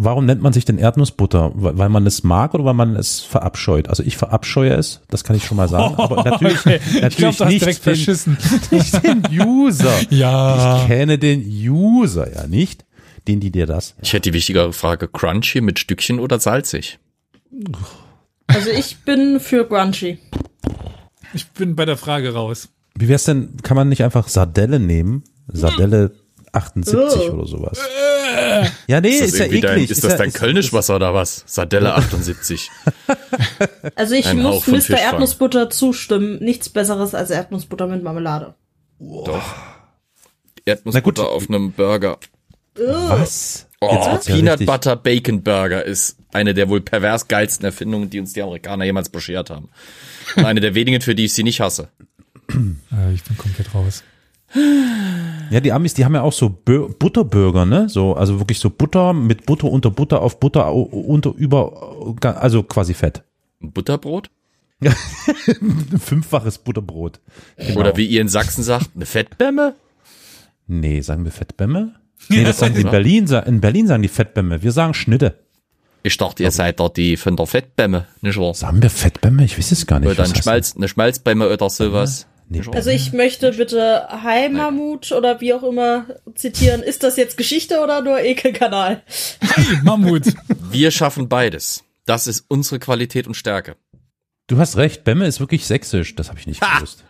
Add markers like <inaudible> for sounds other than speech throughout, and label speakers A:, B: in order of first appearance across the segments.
A: warum nennt man sich denn Erdnussbutter? Weil man es mag oder weil man es verabscheut? Also ich verabscheue es, das kann ich schon mal sagen. Aber <laughs> natürlich, natürlich
B: ich glaub,
A: nicht,
B: direkt
A: den,
B: verschissen. <laughs>
A: nicht den User.
B: Ja.
A: Ich kenne den User ja nicht. Den, die dir das.
C: Ich hätte die wichtigere Frage, crunchy mit Stückchen oder salzig?
D: Also ich bin für Grungy.
B: Ich bin bei der Frage raus.
A: Wie wär's denn, kann man nicht einfach Sardelle nehmen? Sardelle 78
D: Oh.
A: oder sowas. Ja, nee,
C: Ist
A: ist,
C: das,
A: ja eklig.
C: dein, ist das
A: ja,
C: dein Kölnischwasser oder was? Sardelle <laughs> 78.
D: Also ich
C: Ein
D: muss Mr. Erdnussbutter zustimmen. Nichts besseres als Erdnussbutter mit Marmelade.
C: Doch.
A: Na
C: Erdnussbutter
A: gut.
C: auf einem Burger.
A: Was?
C: Oh,
A: Jetzt ja
C: Peanut
A: richtig-
C: Butter Bacon Burger ist eine der wohl pervers geilsten Erfindungen, die uns die Amerikaner jemals beschert haben. Und eine der wenigen, für die ich sie nicht hasse.
B: Äh, ich bin komplett raus.
A: Ja, die Amis, die haben ja auch so Butterburger, ne? So, also wirklich so Butter mit Butter unter Butter auf Butter unter über, also quasi Fett.
C: Butterbrot?
A: Ein <laughs> fünffaches Butterbrot. Genau.
C: Oder wie ihr in Sachsen sagt, eine Fettbämme?
A: Nee, sagen wir Fettbämme? <laughs> Nee, das sagen die in Berlin, in Berlin sagen die Fettbämme. Wir sagen Schnitte.
C: Ich dachte, ihr seid da die von der Fettbämme, nicht wahr?
A: Sagen wir Fettbämme? Ich weiß es gar nicht.
C: Oder
A: Was
C: ein
A: heißt
C: Schmalz, eine Schmalzbämme oder sowas.
A: Nee.
D: Also ich möchte bitte Heimamut oder wie auch immer zitieren. Ist das jetzt Geschichte oder nur Ekelkanal?
B: Hey, Mammut. <laughs>
C: Wir schaffen beides. Das ist unsere Qualität und Stärke.
A: Du hast recht, Bämme ist wirklich sächsisch. Das habe ich nicht gewusst.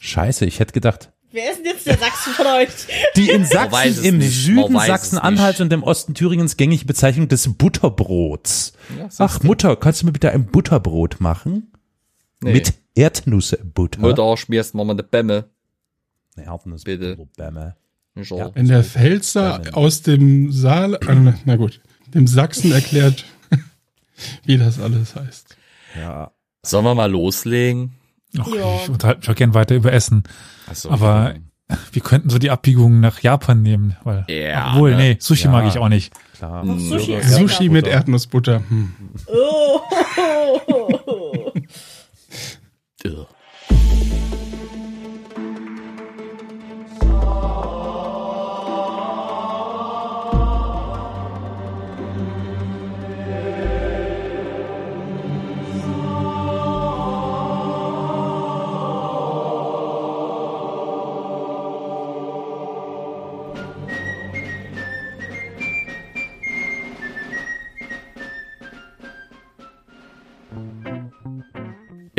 A: Scheiße, ich hätte gedacht.
D: Wer ist denn jetzt der Sachsen von euch?
A: Die in Sachsen, im
C: nicht,
A: Süden Sachsen-Anhalts und im Osten Thüringens gängige Bezeichnung des Butterbrots. Ach, Mutter, kannst du mir bitte ein Butterbrot machen?
C: Nee.
A: Mit Erdnussbutter.
C: Mutter, schmierst mal eine Bämme.
A: Nee, Erdnuss-
C: Bitte.
A: Bämme.
C: Nicht wahr?
E: Wenn der Pfälzer aus dem Saal, äh, na gut, dem Sachsen erklärt, <laughs> wie das alles heißt.
A: Ja.
C: Sollen wir mal loslegen?
B: Ach,
D: Ja.
B: Ich unterhalte mich auch gern weiter über Essen.
C: Achso.
B: Aber wir könnten so die Abbiegung nach Japan nehmen, weil,
C: Ja,
B: obwohl,
C: ne?
B: nee, Sushi
A: Ja.
B: mag ich auch nicht.
A: Klar.
D: Sushi
E: Sushi mit Erdnussbutter. Hm.
D: Oh. <laughs>
C: det hedder.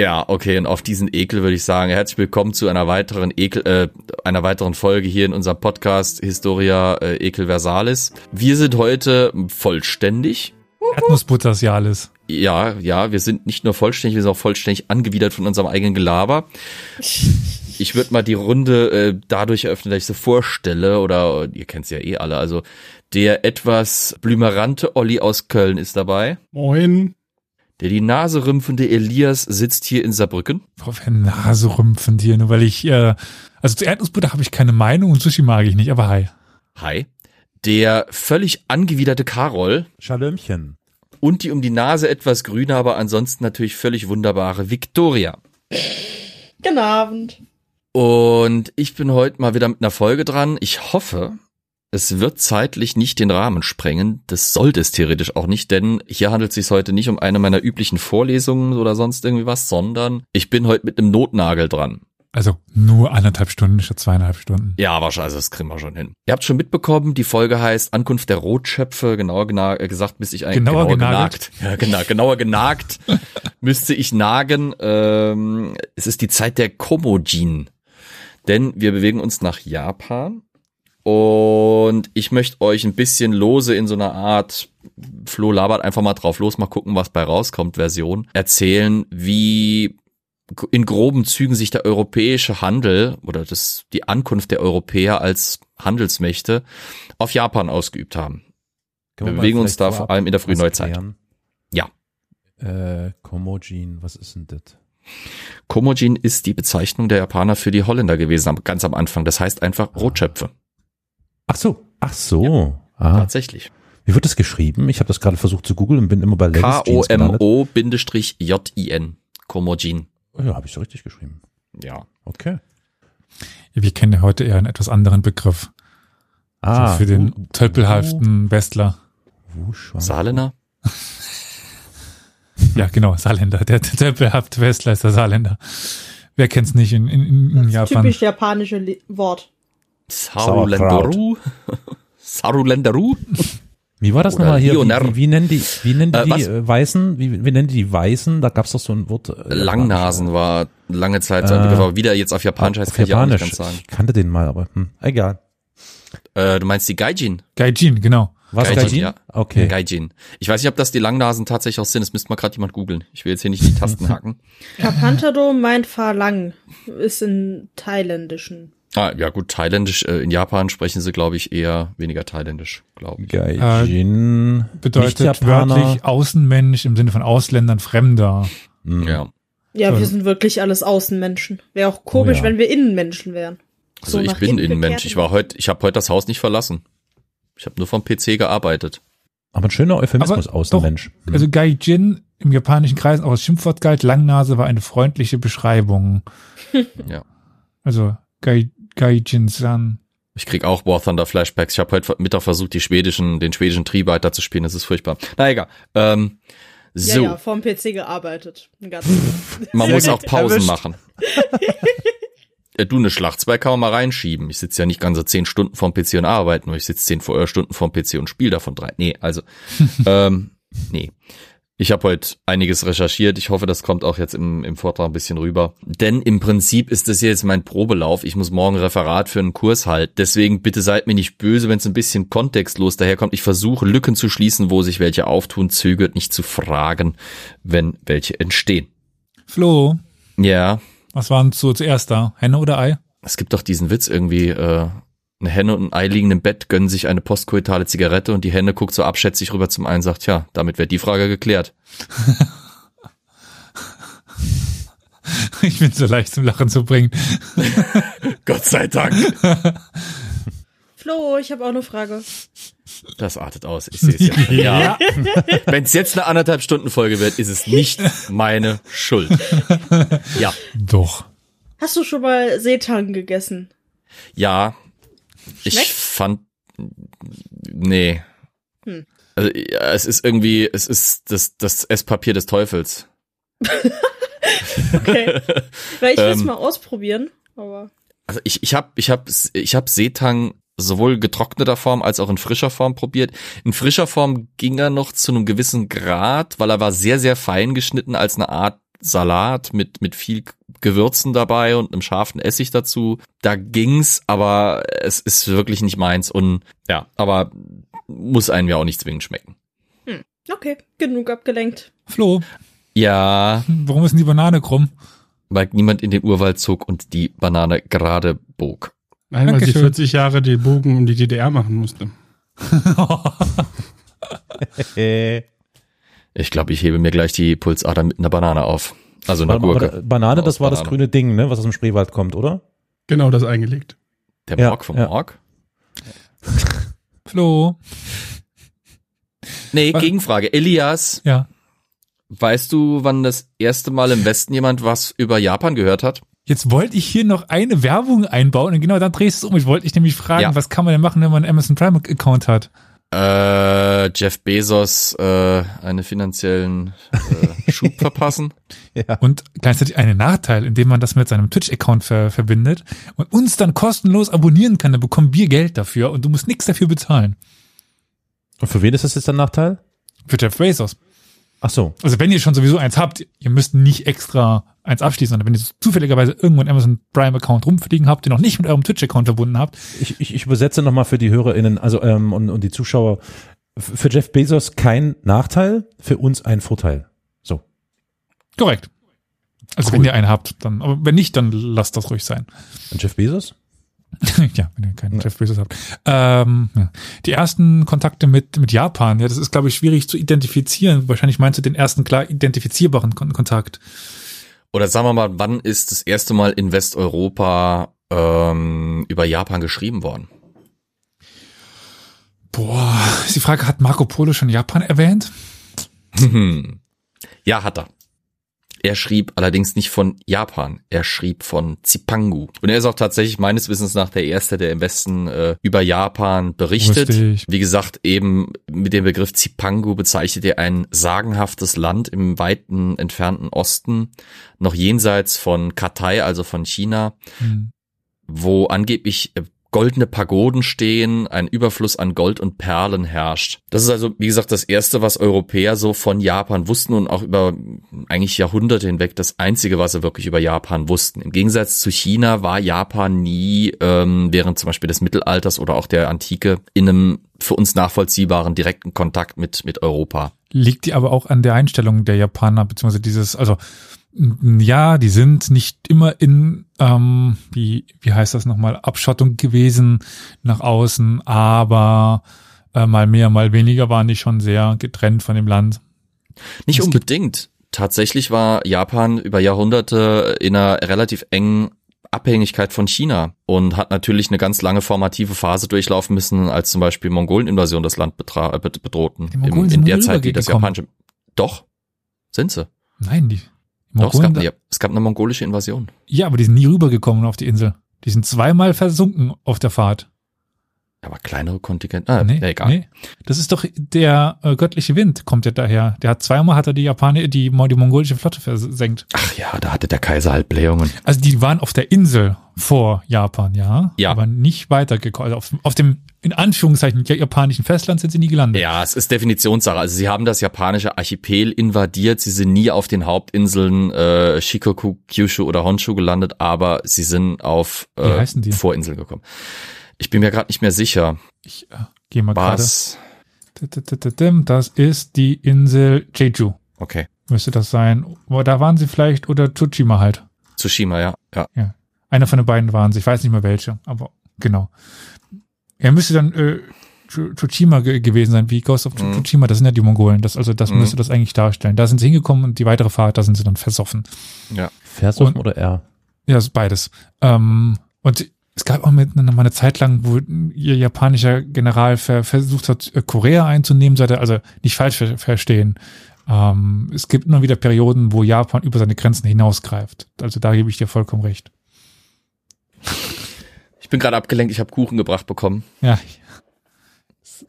C: Ja, okay, und auf diesen Ekel würde ich sagen, herzlich willkommen zu einer weiteren Ekel, äh, einer weiteren Folge hier in unserem Podcast Historia äh, Ekel Versalis. Wir sind heute vollständig.
B: Erdnussbutter ist ja alles.
C: Ja, ja, wir sind nicht nur vollständig, wir sind auch vollständig angewidert von unserem eigenen Gelaber. Ich würde mal die Runde äh, dadurch eröffnen, dass ich sie vorstelle, oder ihr kennt sie ja eh alle, also der etwas blümerante Olli aus Köln ist dabei.
E: Moin.
C: Der die Nase rümpfende Elias sitzt hier in Saarbrücken.
B: Auf eine Nase rümpfen dir, nur weil ich, äh, also zu Erdnussbutter habe ich keine Meinung und Sushi mag ich nicht, aber hi.
C: Hi. Der völlig angewiderte Karol
A: Schalömchen.
C: und die um die Nase etwas grüne, aber ansonsten natürlich völlig wunderbare Victoria.
D: Guten Abend.
C: Und ich bin heute mal wieder mit einer Folge dran. Ich hoffe, es wird zeitlich nicht den Rahmen sprengen. Das sollte es theoretisch auch nicht, denn hier handelt es sich heute nicht um eine meiner üblichen Vorlesungen oder sonst irgendwie was, sondern ich bin heute mit einem Notnagel dran.
B: Also nur anderthalb Stunden statt zweieinhalb Stunden.
C: Ja, wahrscheinlich, das kriegen wir schon hin. Ihr habt schon mitbekommen, die Folge heißt Ankunft der Rotschöpfe, genauer gena äh, gesagt, müsste ich eigentlich
B: Genauer
C: genauer genagt. Ja, genau, genauer genagt <laughs> müsste ich nagen. Ähm, es ist die Zeit der Komojin. Denn wir bewegen uns nach Japan und ich möchte euch ein bisschen lose in so einer Art Flo labert einfach mal drauf los, mal gucken, was bei rauskommt, Version, erzählen, wie in groben Zügen sich der europäische Handel oder das, die Ankunft der Europäer als Handelsmächte auf Japan ausgeübt haben. Wir bewegen uns da vor allem in der frühen Neuzeit.
A: klären?
C: Ja.
A: Äh, Komojin, was ist denn das?
C: Komojin ist die Bezeichnung der Japaner für die Holländer gewesen, ganz am Anfang. Das heißt einfach Rotschöpfe.
A: Ach so, ach so. Ah.
C: Tatsächlich.
A: Wie wird das geschrieben? Ich habe das gerade versucht zu googeln und bin immer bei.
C: K-O-M-O-J-I-N. Komojin.
A: Oh ja, habe ich so richtig geschrieben.
C: Ja.
A: Okay.
B: Wir kennen ja heute eher einen etwas anderen Begriff.
A: Ah,
B: so für den
A: uh,
B: tölpelhaften Westler.
A: Wuschang.
C: Saarländer? <laughs>
B: Ja, genau, Saarländer. Der tempelhafte Westler ist der Saarländer. Wer kennt's nicht in, in, in
D: Das
B: Japan?
D: typisch japanische Li- Wort.
C: Sarulenderu? <laughs> Sarulenderu?
A: Wie war das
C: Oder
A: nochmal hier? Wie, wie, wie nennen die, wie nennen die,
C: Äh,
A: die äh, Weißen? Wie, wie nennen die die Weißen? Da gab's doch so ein Wort. äh,
C: Langnasen war lange Zeit so ein
A: Äh,
C: Begriff, aber wieder jetzt auf Japanisch heißt
A: Auf
C: kann ich auch nicht
A: Japanisch.
C: ganz sagen.
A: Ich kannte den mal, aber hm, egal.
C: Äh, du meinst die Gaijin?
B: Gaijin, genau.
A: Was
C: Gaijin,
A: Gaijin?
C: ja.
A: Okay.
C: Gaijin. Ich weiß nicht, ob das die Langnasen tatsächlich auch sind. Das müsste mal gerade jemand googeln. Ich will jetzt hier nicht die Tasten <laughs> hacken.
D: Kapantado meint Falang. Ist in thailändischen.
C: Ah, ja gut, thailändisch. Äh, in Japan sprechen sie, glaube ich, eher weniger thailändisch, glaube ich.
A: Gaijin.
B: Bedeutet
A: Nicht-Japaner.
B: wörtlich Außenmensch im Sinne von Ausländern, Fremder.
A: Hm.
C: Ja.
D: Ja,
B: So.
D: wir sind wirklich alles Außenmenschen. Wäre auch komisch,
A: Oh ja.
D: wenn wir Innenmenschen wären.
C: Also
D: So
C: ich bin Innenmensch. Ich war heute, ich habe heute das Haus nicht verlassen. Ich habe nur vom PC gearbeitet.
A: Aber ein schöner Euphemismus,
B: Aber
A: Außenmensch. Hm.
B: Also Gaijin im japanischen Kreis auch als Schimpfwort galt. Langnase war eine freundliche Beschreibung.
C: Ja.
B: Also Gai, Gaijin-san.
C: Ich krieg auch War Thunder Flashbacks. Ich habe heute Mittag versucht, die schwedischen, den schwedischen Triebiter zu spielen. Das ist furchtbar. Na egal. Ähm,
D: Ja,
C: so,
D: ja, vom PC gearbeitet. <laughs>
C: Man muss auch Pausen
A: erwischt.
C: machen. Ja, du, eine Schlachtsberg kann man mal reinschieben. Ich sitze ja nicht ganze zehn Stunden vorm PC und arbeite, nur ich sitze zehn vor- äh, Stunden vorm PC und spiele davon drei. Nee, also, <laughs> ähm, nee. Ich habe heute einiges recherchiert. Ich hoffe, das kommt auch jetzt im, im Vortrag ein bisschen rüber. Denn im Prinzip ist das hier jetzt mein Probelauf. Ich muss morgen Referat für einen Kurs halten. Deswegen bitte seid mir nicht böse, wenn es ein bisschen kontextlos daherkommt. Ich versuche Lücken zu schließen, wo sich welche auftun. Zögert nicht zu fragen, wenn welche entstehen.
B: Flo,
C: Ja,
B: was waren so zuerst da? Henne oder Ei?
C: es gibt doch diesen Witz irgendwie, äh, eine Henne und ein Ei liegen im Bett, gönnen sich eine postkoitale Zigarette und die Henne guckt so abschätzig rüber zum einen und sagt, ja, damit wäre die Frage geklärt. <laughs>
B: Ich bin so leicht zum Lachen zu bringen. <laughs>
C: Gott sei Dank. <laughs>
D: Flo, ich habe auch eine Frage.
C: Das artet aus, ich sehe es ja. ja. Wenn es jetzt eine anderthalb Stunden Folge wird, ist es nicht meine Schuld. Ja,
B: Doch.
D: Hast du schon mal Seetang gegessen?
C: ja. Ich
D: Schmeckt?
C: fand, nee.
D: Hm.
C: Also, ja, es ist irgendwie, es ist das, das Esspapier des Teufels. <laughs>
D: Okay. Weil ich will es <laughs>
C: Ähm.
D: mal ausprobieren. Aber
C: Also ich, ich habe ich hab, ich hab Seetang sowohl getrockneter Form als auch in frischer Form probiert. In frischer Form ging er noch zu einem gewissen Grad, weil er war sehr, sehr fein geschnitten als eine Art Salat mit, mit viel Gewürzen dabei und einem scharfen Essig dazu. Da ging's, aber es ist wirklich nicht meins und ja, aber muss einem ja auch nicht zwingend schmecken.
D: okay, genug abgelenkt.
B: Flo,
C: Ja,
B: warum ist denn die Banane krumm?
C: weil niemand in den Urwald zog und die Banane gerade bog.
E: Nein, weil sie
B: Dankeschön.
E: 40 Jahre den Bogen um die DDR machen musste. <laughs>
C: Ich glaube, ich hebe mir gleich die Pulsader mit einer Banane auf. Also
A: mal,
C: Gurke.
A: Banane, das war das grüne Ding, ne, was aus dem Spreewald kommt, oder?
E: Genau das eingelegt.
C: Der
A: Ja,
C: Morg vom
A: ja.
C: Morg?
B: Flo,
C: Nee,
B: Was?
C: Gegenfrage. Elias,
B: ja.
C: weißt du, wann das erste Mal im Westen jemand was über Japan gehört hat?
B: Jetzt wollte ich hier noch eine Werbung einbauen und genau dann drehst du es um. Ich wollte dich nämlich fragen,
C: Ja.
B: was kann man denn machen, wenn man einen Amazon Prime Account hat?
C: Äh, Jeff Bezos äh, einen finanziellen äh, Schub <laughs> verpassen?
B: Und gleichzeitig einen Nachteil, indem man das mit seinem Twitch-Account ver verbindet und uns dann kostenlos abonnieren kann, dann bekommen wir Geld dafür und du musst nichts dafür bezahlen.
A: Und für wen ist das jetzt ein Nachteil?
B: Für Jeff Bezos.
A: Ach so.
B: Also wenn ihr schon sowieso eins habt, ihr müsst nicht extra eins abschließen, sondern wenn ihr zufälligerweise irgendwo einen Amazon Prime Account rumfliegen habt, den noch nicht mit eurem Twitch Account verbunden habt,
A: Ich, ich, ich übersetze nochmal für die HörerInnen, also ähm, und, und die Zuschauer. Für Jeff Bezos kein Nachteil, für uns ein Vorteil. So.
B: korrekt. Also
A: Cool.
B: wenn ihr einen habt, dann, aber wenn nicht, dann lasst das ruhig sein.
A: Und Jeff Bezos? <laughs>
B: ja, wenn ihr keinen Jeff Bezos habt. Ähm, ja. Die ersten Kontakte mit, mit Japan, ja, das ist, glaube ich, schwierig zu identifizieren. Wahrscheinlich meinst du den ersten klar identifizierbaren Kon Kontakt.
C: Oder sagen wir mal, wann ist das erste Mal in Westeuropa ähm, über Japan geschrieben worden?
B: Boah, ist die Frage, hat Marco Polo schon Japan erwähnt? <laughs>
C: ja, hat er. Er schrieb allerdings nicht von Japan, er schrieb von Zipangu. Und er ist auch tatsächlich meines Wissens nach der Erste, der im Westen äh, über Japan berichtet.
B: Ich.
C: Wie gesagt, eben mit dem Begriff Zipangu bezeichnet er ein sagenhaftes Land im weiten entfernten Osten, noch jenseits von Katai, also von China,
B: Hm.
C: wo angeblich äh, goldene Pagoden stehen, ein Überfluss an Gold und Perlen herrscht. Das ist also, wie gesagt, das erste, was Europäer so von Japan wussten und auch über eigentlich Jahrhunderte hinweg das einzige, was sie wirklich über Japan wussten. Im Gegensatz zu China war Japan nie ähm, während zum Beispiel des Mittelalters oder auch der Antike in einem für uns nachvollziehbaren direkten Kontakt mit mit Europa.
B: Liegt die aber auch an der Einstellung der Japaner, beziehungsweise dieses, also ja, die sind nicht immer in, ähm, wie, wie heißt das nochmal, Abschottung gewesen nach außen, aber äh, mal mehr, mal weniger waren die schon sehr getrennt von dem Land.
C: Nicht unbedingt. Tatsächlich war Japan über Jahrhunderte in einer relativ engen Abhängigkeit von China und hat natürlich eine ganz lange formative Phase durchlaufen müssen, als zum Beispiel Mongolen-Invasion das Land bedrohten.
B: Die Mongolen sind
C: in der Zeit, die das japanische. Doch, sind sie.
B: Nein, die
C: Doch, es gab, ja, es gab eine mongolische Invasion.
B: ja, aber die sind nie rübergekommen auf die Insel. Die sind zweimal versunken auf der Fahrt.
C: Aber kleinere Kontingente. Ah,
B: Nee,
C: egal.
B: nee. Das ist doch der äh, göttliche Wind, kommt ja daher. Der hat zweimal hat er die Japaner, die, die mongolische Flotte versenkt.
C: Ach ja, da hatte der Kaiser halt Blähungen.
B: Also die waren auf der Insel vor Japan, ja.
C: Ja.
B: Aber nicht weitergekommen. Also auf, auf dem, in Anführungszeichen, japanischen Festland sind sie nie gelandet.
C: Ja, es ist Definitionssache. Also sie haben das japanische Archipel invadiert. Sie sind nie auf den Hauptinseln äh, Shikoku, Kyushu oder Honshu gelandet, aber sie sind auf
B: Wie
C: äh,
B: heißen die?
C: Vorinseln gekommen. Ich bin mir gerade nicht mehr sicher.
B: Ich äh, gehe mal gerade. Das ist die Insel Jeju.
C: Okay.
B: Müsste das sein. Da waren sie vielleicht oder Tsushima halt.
C: Tsushima, ja. Ja.
B: Einer von den beiden waren sie. Ich weiß nicht mehr welche, aber genau. Er müsste dann äh, Tsu- Tsushima ge gewesen sein, wie Ghost of. Tsushima. Das sind ja die Mongolen. Das, also das müsste das eigentlich darstellen. Da sind sie hingekommen und die weitere Fahrt, da sind sie dann versoffen.
A: Versoffen
B: Und-
A: oder R?
B: Ja, das ist beides. Ähm, und es gab auch mit, mal eine Zeit lang, wo ihr japanischer General ver, versucht hat, äh, Korea einzunehmen, sollte also nicht falsch ver verstehen. Ähm, es gibt immer wieder Perioden, wo Japan über seine Grenzen hinausgreift. Also da gebe ich dir vollkommen recht.
C: Ich bin gerade abgelenkt. Ich habe Kuchen gebracht bekommen
B: Ja,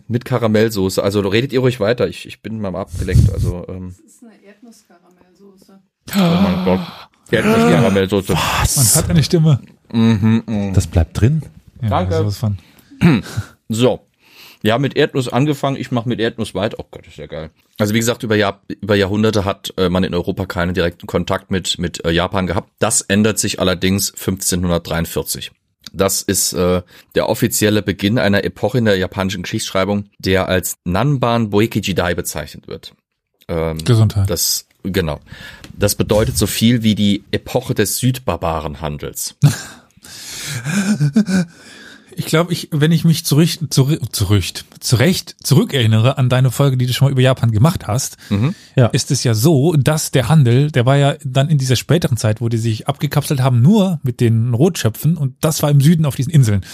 C: mit Karamellsoße. Also redet ihr ruhig weiter. Ich, ich bin mal abgelenkt. Also ähm,
D: Das ist eine Erdnusskaramellsoße.
C: oh mein Gott. Erdnuss-Karamellsoße.
B: man hat eine Stimme.
C: Mhm, mhm.
A: Das bleibt drin.
B: Ja,
C: Danke.
B: Sowas von. <clears throat>
C: So. Ja, mit Erdnuss angefangen, ich mache mit Erdnuss weiter. Oh Gott, ist ja geil. Also wie gesagt, über, Jahr, über Jahrhunderte hat äh, man in Europa keinen direkten Kontakt mit, mit äh, Japan gehabt. Das ändert sich allerdings 1543. Das ist äh, der offizielle Beginn einer Epoche in der japanischen Geschichtsschreibung, der als Nanban Boeki Jidai bezeichnet wird. Ähm,
B: Gesundheit.
C: das, genau. Das bedeutet so viel wie die Epoche des Südbarbarenhandels. <laughs>
B: Ich glaube, ich, wenn ich mich zurück, zurück, zurück, zurecht zurückerinnere an deine Folge, die du schon mal über Japan gemacht hast,
C: Mhm.
A: Ja.
B: ist es ja so, dass der Handel, der war ja dann in dieser späteren Zeit, wo die sich abgekapselt haben, nur mit den Rotschöpfen und das war im Süden auf diesen Inseln.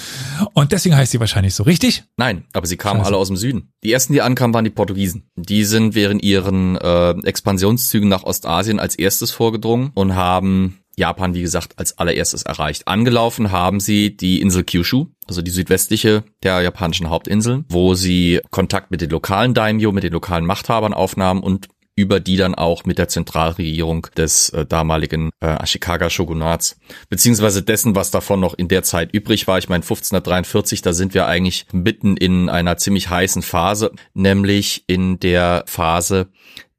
B: Und deswegen heißt sie wahrscheinlich so, richtig?
C: Nein, aber sie kamen
B: Scheiße.
C: alle aus dem Süden. Die ersten, die ankamen, waren die Portugiesen. Die sind während ihren äh, Expansionszügen nach Ostasien als erstes vorgedrungen und haben Japan, wie gesagt, als allererstes erreicht. Angelaufen haben sie die Insel Kyushu, also die südwestliche der japanischen Hauptinseln, wo sie Kontakt mit den lokalen Daimyo, mit den lokalen Machthabern aufnahmen und über die dann auch mit der Zentralregierung des äh, damaligen äh, Ashikaga-Shogunats, beziehungsweise dessen, was davon noch in der Zeit übrig war. Ich meine, 1543, da sind wir eigentlich mitten in einer ziemlich heißen Phase, nämlich in der Phase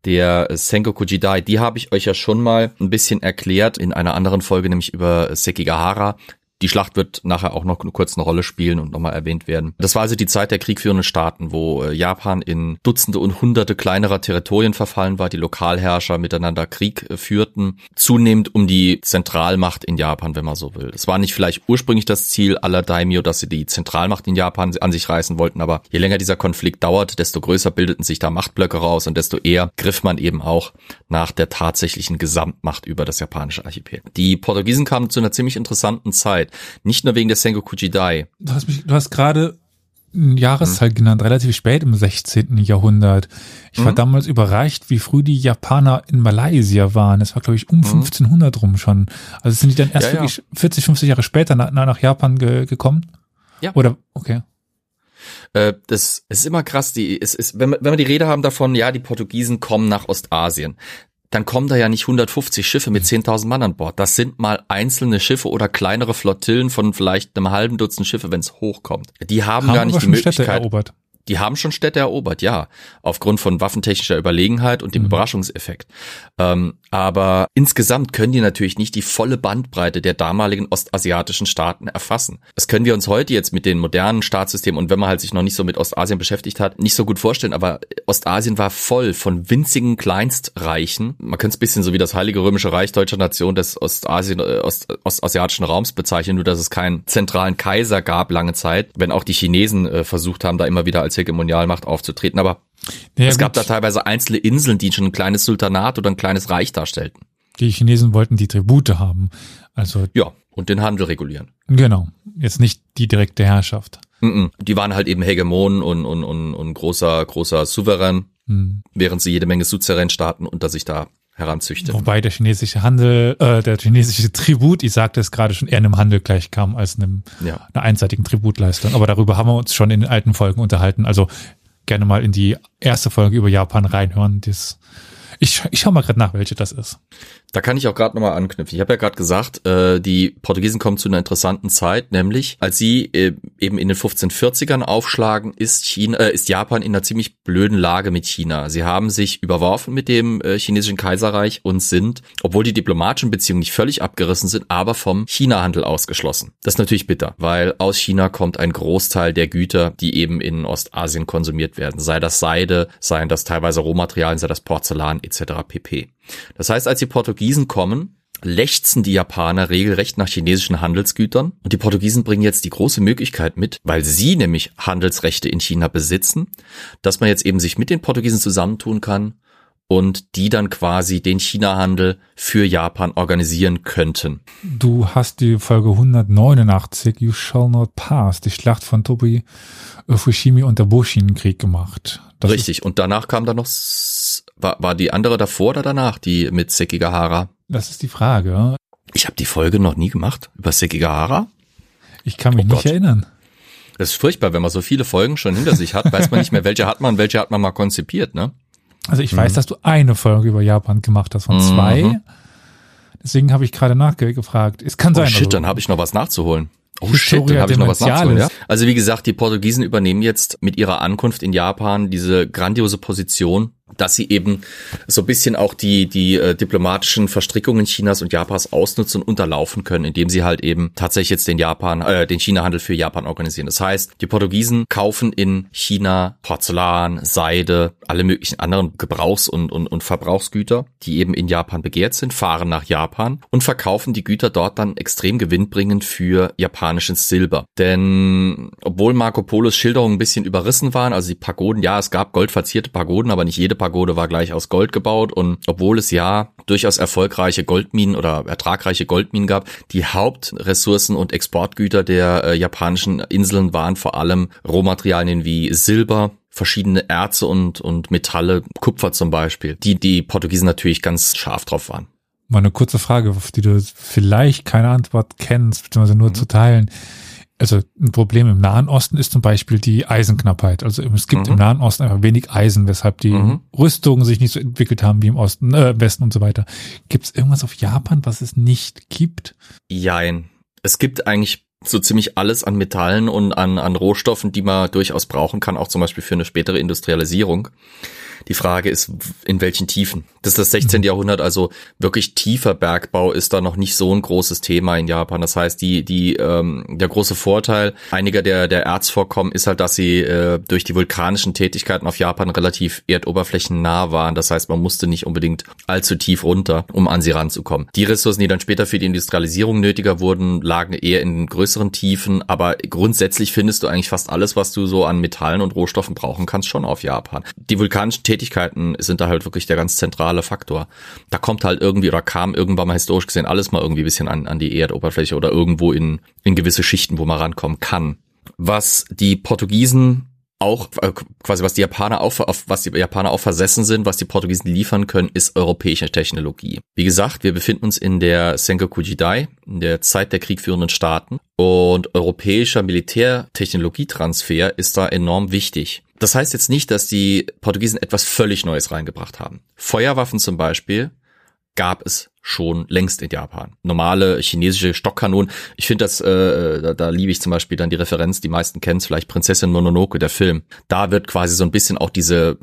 C: der Sengoku Jidai, die habe ich euch ja schon mal ein bisschen erklärt in einer anderen Folge, nämlich über Sekigahara. Die Schlacht wird nachher auch noch kurz eine Rolle spielen und nochmal erwähnt werden. Das war also die Zeit der kriegführenden Staaten, wo äh, Japan in Dutzende und Hunderte kleinerer Territorien verfallen war, die Lokalherrscher miteinander Krieg äh, führten, zunehmend um die Zentralmacht in Japan, wenn man so will. Es war nicht vielleicht ursprünglich das Ziel aller Daimyo, dass sie die Zentralmacht in Japan an sich reißen wollten, aber je länger dieser Konflikt dauert, desto größer bildeten sich da Machtblöcke raus und desto eher griff man eben auch nach der tatsächlichen Gesamtmacht über das japanische Archipel. Die Portugiesen kamen zu einer ziemlich interessanten Zeit. Nicht nur wegen der Sengoku Jidai.
B: Du hast mich, du hast gerade eine Jahreszahl genannt, relativ spät im 16. Jahrhundert. Ich war
C: Mhm.
B: damals überrascht, wie früh die Japaner in Malaysia waren. Das war, glaube ich, um 1500 rum schon. Also sind die dann erst
C: Mhm. Ja, ja.
B: wirklich 40, 50 Jahre später nach, nach Japan ge gekommen?
C: Ja.
B: Oder, okay.
C: Äh, das es ist immer krass, die, es ist, wenn wenn wir die Rede haben davon, ja, die Portugiesen kommen nach Ostasien, dann kommen da ja nicht 150 Schiffe mit 10.000 Mann an Bord. Das sind mal einzelne Schiffe oder kleinere Flottillen von vielleicht einem halben Dutzend Schiffe, wenn es hochkommt. Die haben,
B: Haben
C: gar nicht die
B: schon Städte
C: Möglichkeit.
B: erobert.
C: Die haben schon Städte erobert, ja, aufgrund von waffentechnischer Überlegenheit und dem Überraschungseffekt. Ähm, aber insgesamt können die natürlich nicht die volle Bandbreite der damaligen ostasiatischen Staaten erfassen. Das können wir uns heute jetzt mit den modernen Staatssystemen und wenn man halt sich noch nicht so mit Ostasien beschäftigt hat, nicht so gut vorstellen. Aber Ostasien war voll von winzigen Kleinstreichen. Man könnte es bisschen so wie das Heilige Römische Reich deutscher Nation des Ostasien, äh, Ost, ostasiatischen Raums bezeichnen, nur dass es keinen zentralen Kaiser gab lange Zeit, wenn auch die Chinesen äh, versucht haben, da immer wieder als Hegemonialmacht aufzutreten. Aber
B: Ja,
C: es gab
B: gut.
C: da teilweise einzelne Inseln, die schon ein kleines Sultanat oder ein kleines Reich darstellten.
B: Die Chinesen wollten die Tribute haben. Also,
C: Ja, und den Handel regulieren.
B: genau. Jetzt nicht die direkte Herrschaft.
C: Mhm. Die waren halt eben Hegemonen und, und, und, und großer, großer Souverän,
B: Hm.
C: während sie jede Menge Suzeränstaaten unter sich da heranzüchteten.
B: Wobei der chinesische Handel, äh, der chinesische Tribut, ich sagte es gerade schon, eher einem Handel gleichkam als einem,
C: Ja.
B: einer einseitigen Tributleistung. Aber darüber haben wir uns schon in den alten Folgen unterhalten. Also gerne mal in die erste Folge über Japan reinhören. Das, ich, ich schau mal gerade nach, welche das ist.
C: Da kann ich auch gerade nochmal anknüpfen. Ich habe ja gerade gesagt, äh, die Portugiesen kommen zu einer interessanten Zeit, nämlich als sie äh, eben in den 1540ern aufschlagen, ist China, äh, ist Japan in einer ziemlich blöden Lage mit China. Sie haben sich überworfen mit dem äh, chinesischen Kaiserreich und sind, obwohl die diplomatischen Beziehungen nicht völlig abgerissen sind, aber vom China-Handel ausgeschlossen. Das ist natürlich bitter, weil aus China kommt ein Großteil der Güter, die eben in Ostasien konsumiert werden. Sei das Seide, seien das teilweise Rohmaterialien, sei das Porzellan etc. pp. Das heißt, als die Portugiesen kommen, lechzen die Japaner regelrecht nach chinesischen Handelsgütern und die Portugiesen bringen jetzt die große Möglichkeit mit, weil sie nämlich Handelsrechte in China besitzen, dass man jetzt eben sich mit den Portugiesen zusammentun kann und die dann quasi den China-Handel für Japan organisieren könnten.
B: Du hast die Folge 189, You Shall Not Pass, die Schlacht von Tobi, äh, Fushimi und der Boshin-Krieg gemacht. Das
C: Richtig. Und danach kam dann noch, war, war die andere davor oder danach, die mit Sekigahara?
B: Das ist die Frage.
C: Ich habe die Folge noch nie gemacht über Sekigahara.
B: Ich kann mich
C: Oh
B: nicht
C: Gott.
B: erinnern.
C: Das ist furchtbar, wenn man so viele Folgen schon hinter sich hat, weiß man nicht mehr, welche hat man, welche hat man mal konzipiert, ne?
B: Also ich weiß, dass du eine Folge über Japan gemacht hast von
C: Mhm.
B: zwei. Deswegen habe ich gerade nachgefragt. Es kann
C: Oh
B: sein.
C: shit,
B: also,
C: dann habe ich noch was nachzuholen. Oh
B: Historia
C: shit, dann habe ich noch was nachzuholen. Ja? Also wie gesagt, die Portugiesen übernehmen jetzt mit ihrer Ankunft in Japan diese grandiose Position, dass sie eben so ein bisschen auch die, die äh, diplomatischen Verstrickungen Chinas und Japans ausnutzen und unterlaufen können, indem sie halt eben tatsächlich jetzt den Japan, äh, den China-Handel für Japan organisieren. Das heißt, die Portugiesen kaufen in China Porzellan, Seide, alle möglichen anderen Gebrauchs- und, und, und Verbrauchsgüter, die eben in Japan begehrt sind, fahren nach Japan und verkaufen die Güter dort dann extrem gewinnbringend für japanisches Silber. Denn obwohl Marco Polos Schilderungen ein bisschen überrissen waren, also die Pagoden, ja, es gab goldverzierte Pagoden, aber nicht jede Pagode war gleich aus Gold gebaut und obwohl es ja durchaus erfolgreiche Goldminen oder ertragreiche Goldminen gab, die Hauptressourcen und Exportgüter der äh, japanischen Inseln waren vor allem Rohmaterialien wie Silber, verschiedene Erze und, und Metalle, Kupfer zum Beispiel, die die Portugiesen natürlich ganz scharf drauf waren.
B: Mal eine kurze Frage, auf die du vielleicht keine Antwort kennst, beziehungsweise
C: Mhm.
B: nur zu teilen. Also ein Problem im Nahen Osten ist zum Beispiel die Eisenknappheit. Also es gibt
C: Mhm.
B: im Nahen Osten einfach wenig Eisen, weshalb die
C: Mhm.
B: Rüstungen sich nicht so entwickelt haben wie im Osten, äh, im Westen und so weiter. Gibt es irgendwas auf Japan, was es nicht gibt?
C: Jein. Es gibt eigentlich so ziemlich alles an Metallen und an, an Rohstoffen, die man durchaus brauchen kann, auch zum Beispiel für eine spätere Industrialisierung. Die Frage ist, in welchen Tiefen. Das ist das 16. Jahrhundert, also wirklich tiefer Bergbau ist da noch nicht so ein großes Thema in Japan. Das heißt, die, die, ähm, der große Vorteil einiger der, der Erzvorkommen ist halt, dass sie äh, durch die vulkanischen Tätigkeiten auf Japan relativ erdoberflächennah waren. Das heißt, man musste nicht unbedingt allzu tief runter, um an sie ranzukommen. Die Ressourcen, die dann später für die Industrialisierung nötiger wurden, lagen eher in größeren Tiefen, aber grundsätzlich findest du eigentlich fast alles, was du so an Metallen und Rohstoffen brauchen kannst, schon auf Japan. Die vulkanischen Tätigkeiten sind da halt wirklich der ganz zentrale Faktor. Da kommt halt irgendwie oder kam irgendwann mal historisch gesehen alles mal irgendwie ein bisschen an, an die Erdoberfläche oder irgendwo in, in gewisse Schichten, wo man rankommen kann. was die Portugiesen auch äh, quasi was die Japaner auch auf was die Japaner auch versessen sind, was die Portugiesen liefern können, ist europäische Technologie. Wie gesagt, wir befinden uns in der Sengoku Jidai, in der Zeit der kriegführenden Staaten und europäischer Militärtechnologietransfer ist da enorm wichtig. Das heißt jetzt nicht, dass die Portugiesen etwas völlig Neues reingebracht haben. Feuerwaffen zum Beispiel gab es schon längst in Japan. Normale chinesische Stockkanonen. Ich finde das, äh, da, da liebe ich zum Beispiel dann die Referenz, die meisten kennen es vielleicht, Prinzessin Mononoke, der Film. Da wird quasi so ein bisschen auch diese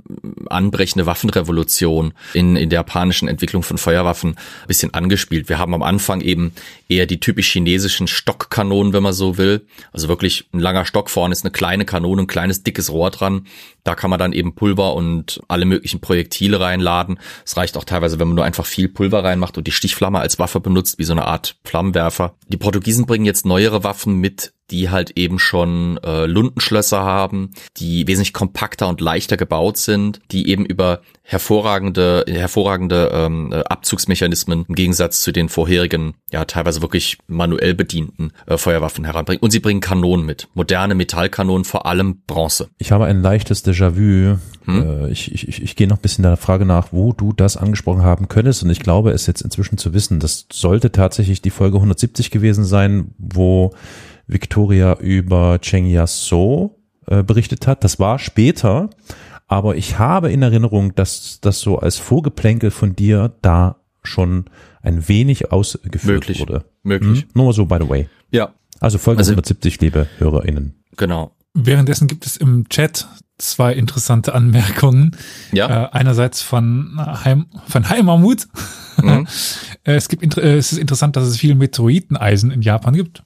C: anbrechende Waffenrevolution in, in der japanischen Entwicklung von Feuerwaffen ein bisschen angespielt. Wir haben am Anfang eben eher die typisch chinesischen Stockkanonen, wenn man so will. Also wirklich ein langer Stock vorne ist eine kleine Kanone, ein kleines dickes Rohr dran. Da kann man dann eben Pulver und alle möglichen Projektile reinladen. Es reicht auch teilweise, wenn man nur einfach viel Pulver reinmacht und die Stichflamme als Waffe benutzt, wie so eine Art Flammenwerfer. Die Portugiesen bringen jetzt neuere Waffen mit, die halt eben schon äh, Lundenschlösser haben, die wesentlich kompakter und leichter gebaut sind, die eben über hervorragende, hervorragende ähm, äh, Abzugsmechanismen im Gegensatz zu den vorherigen, ja teilweise wirklich manuell bedienten äh, Feuerwaffen heranbringen. Und sie bringen Kanonen mit, moderne Metallkanonen, vor allem Bronze.
A: Ich habe ein leichtes Déjà-vu. Hm? Äh, ich, ich, ich, ich gehe noch ein bisschen der Frage nach, wo du das angesprochen haben könntest. Und ich glaube, es jetzt inzwischen zu wissen, das sollte tatsächlich die Folge 170 gewesen sein, wo Victoria über Cheng Yasso äh, berichtet hat. Das war später, aber ich habe in Erinnerung, dass das so als Vorgeplänkel von dir da schon ein wenig ausgeführt
C: Möglich.
A: wurde.
C: Möglich.
A: Hm? Nur so, by the way.
C: Ja,
A: Also Folge
C: Also-
A: 170, liebe HörerInnen.
C: genau.
B: Währenddessen gibt es im Chat zwei interessante Anmerkungen.
C: Ja.
B: Äh, einerseits von Heim, von Heimamut.
C: Mhm. <laughs>
B: Äh, es gibt, äh, es ist interessant, dass es viel Meteoriteneisen in Japan gibt.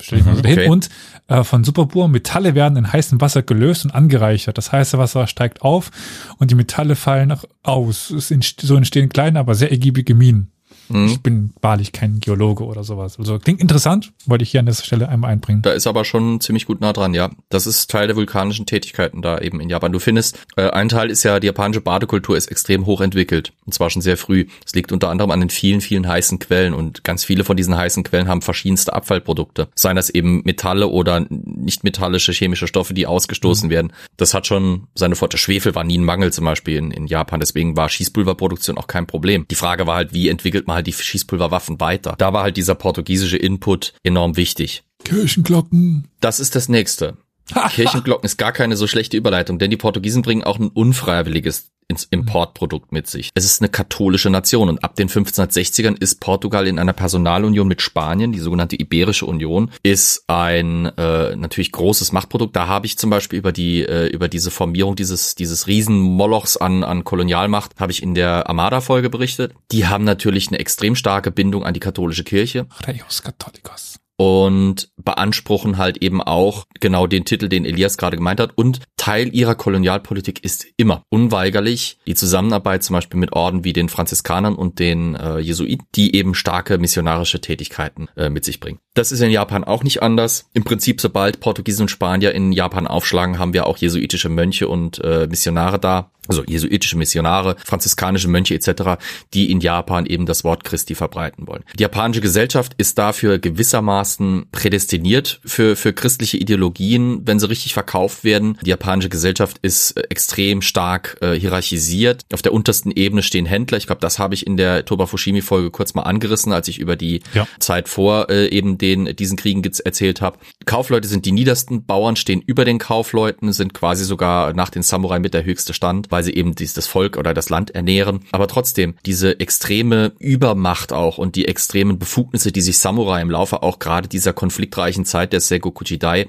B: Stell ich mal so dahin.
C: okay.
B: Und äh, von Superbohr, Metalle werden in heißem Wasser gelöst und angereichert. Das heiße Wasser steigt auf und die Metalle fallen auch aus. Es entst so entstehen kleine, aber sehr ergiebige Minen.
C: Mhm.
B: Ich bin wahrlich kein Geologe oder sowas. Also klingt interessant, wollte ich hier an dieser Stelle einmal einbringen.
C: Da ist aber schon ziemlich gut nah dran, ja. Das ist Teil der vulkanischen Tätigkeiten da eben in Japan. Du findest, äh, ein Teil ist ja, die japanische Badekultur ist extrem hoch entwickelt. Und zwar schon sehr früh. Es liegt unter anderem an den vielen, vielen heißen Quellen. Und ganz viele von diesen heißen Quellen haben verschiedenste Abfallprodukte. Seien das eben Metalle oder nicht metallische chemische Stoffe, die ausgestoßen werden. Das hat schon seine Vorteile. Schwefel war nie ein Mangel zum Beispiel in, in Japan. Deswegen war Schießpulverproduktion auch kein Problem. Die Frage war halt, wie entwickelt man halt die Schießpulverwaffen weiter? Da war halt dieser portugiesische Input enorm wichtig.
B: Kirchenglocken.
C: Das ist das nächste. <laughs> Kirchenglocken ist gar keine so schlechte Überleitung, denn die Portugiesen bringen auch ein unfreiwilliges ins Importprodukt mit sich. Es ist eine katholische Nation und ab den 1560ern ist Portugal in einer Personalunion mit Spanien, die sogenannte Iberische Union, ist ein äh, natürlich großes Machtprodukt. Da habe ich zum Beispiel über die äh, über diese Formierung dieses dieses Riesenmolochs an an Kolonialmacht habe ich in der Armada-Folge berichtet. Die haben natürlich eine extrem starke Bindung an die katholische Kirche
B: Reus Catholicos.
C: Und beanspruchen halt eben auch genau den Titel, den Elias gerade gemeint hat. Und Teil ihrer Kolonialpolitik ist immer unweigerlich die Zusammenarbeit zum Beispiel mit Orden wie den Franziskanern und den äh, Jesuiten, die eben starke missionarische Tätigkeiten äh, mit sich bringen. Das ist in Japan auch nicht anders. Im Prinzip, sobald Portugiesen und Spanier in Japan aufschlagen, haben wir auch jesuitische Mönche und äh, Missionare da. Also jesuitische Missionare, franziskanische Mönche etc., die in Japan eben das Wort Christi verbreiten wollen. Die japanische Gesellschaft ist dafür gewissermaßen prädestiniert für, für christliche Ideologien, wenn sie richtig verkauft werden. Die japanische Gesellschaft ist äh, extrem stark äh, hierarchisiert. Auf der untersten Ebene stehen Händler. Ich glaube, das habe ich in der Toba Fushimi-Folge kurz mal angerissen, als ich über die
B: Ja.
C: Zeit vor äh, eben den diesen Kriegen erzählt habe. Kaufleute sind die niedersten, Bauern stehen über den Kaufleuten, sind quasi sogar nach den Samurai mit der höchste Stand, weil sie eben das Volk oder das Land ernähren. Aber trotzdem, diese extreme Übermacht auch und die extremen Befugnisse, die sich Samurai im Laufe auch gerade dieser konfliktreichen Zeit der Sengoku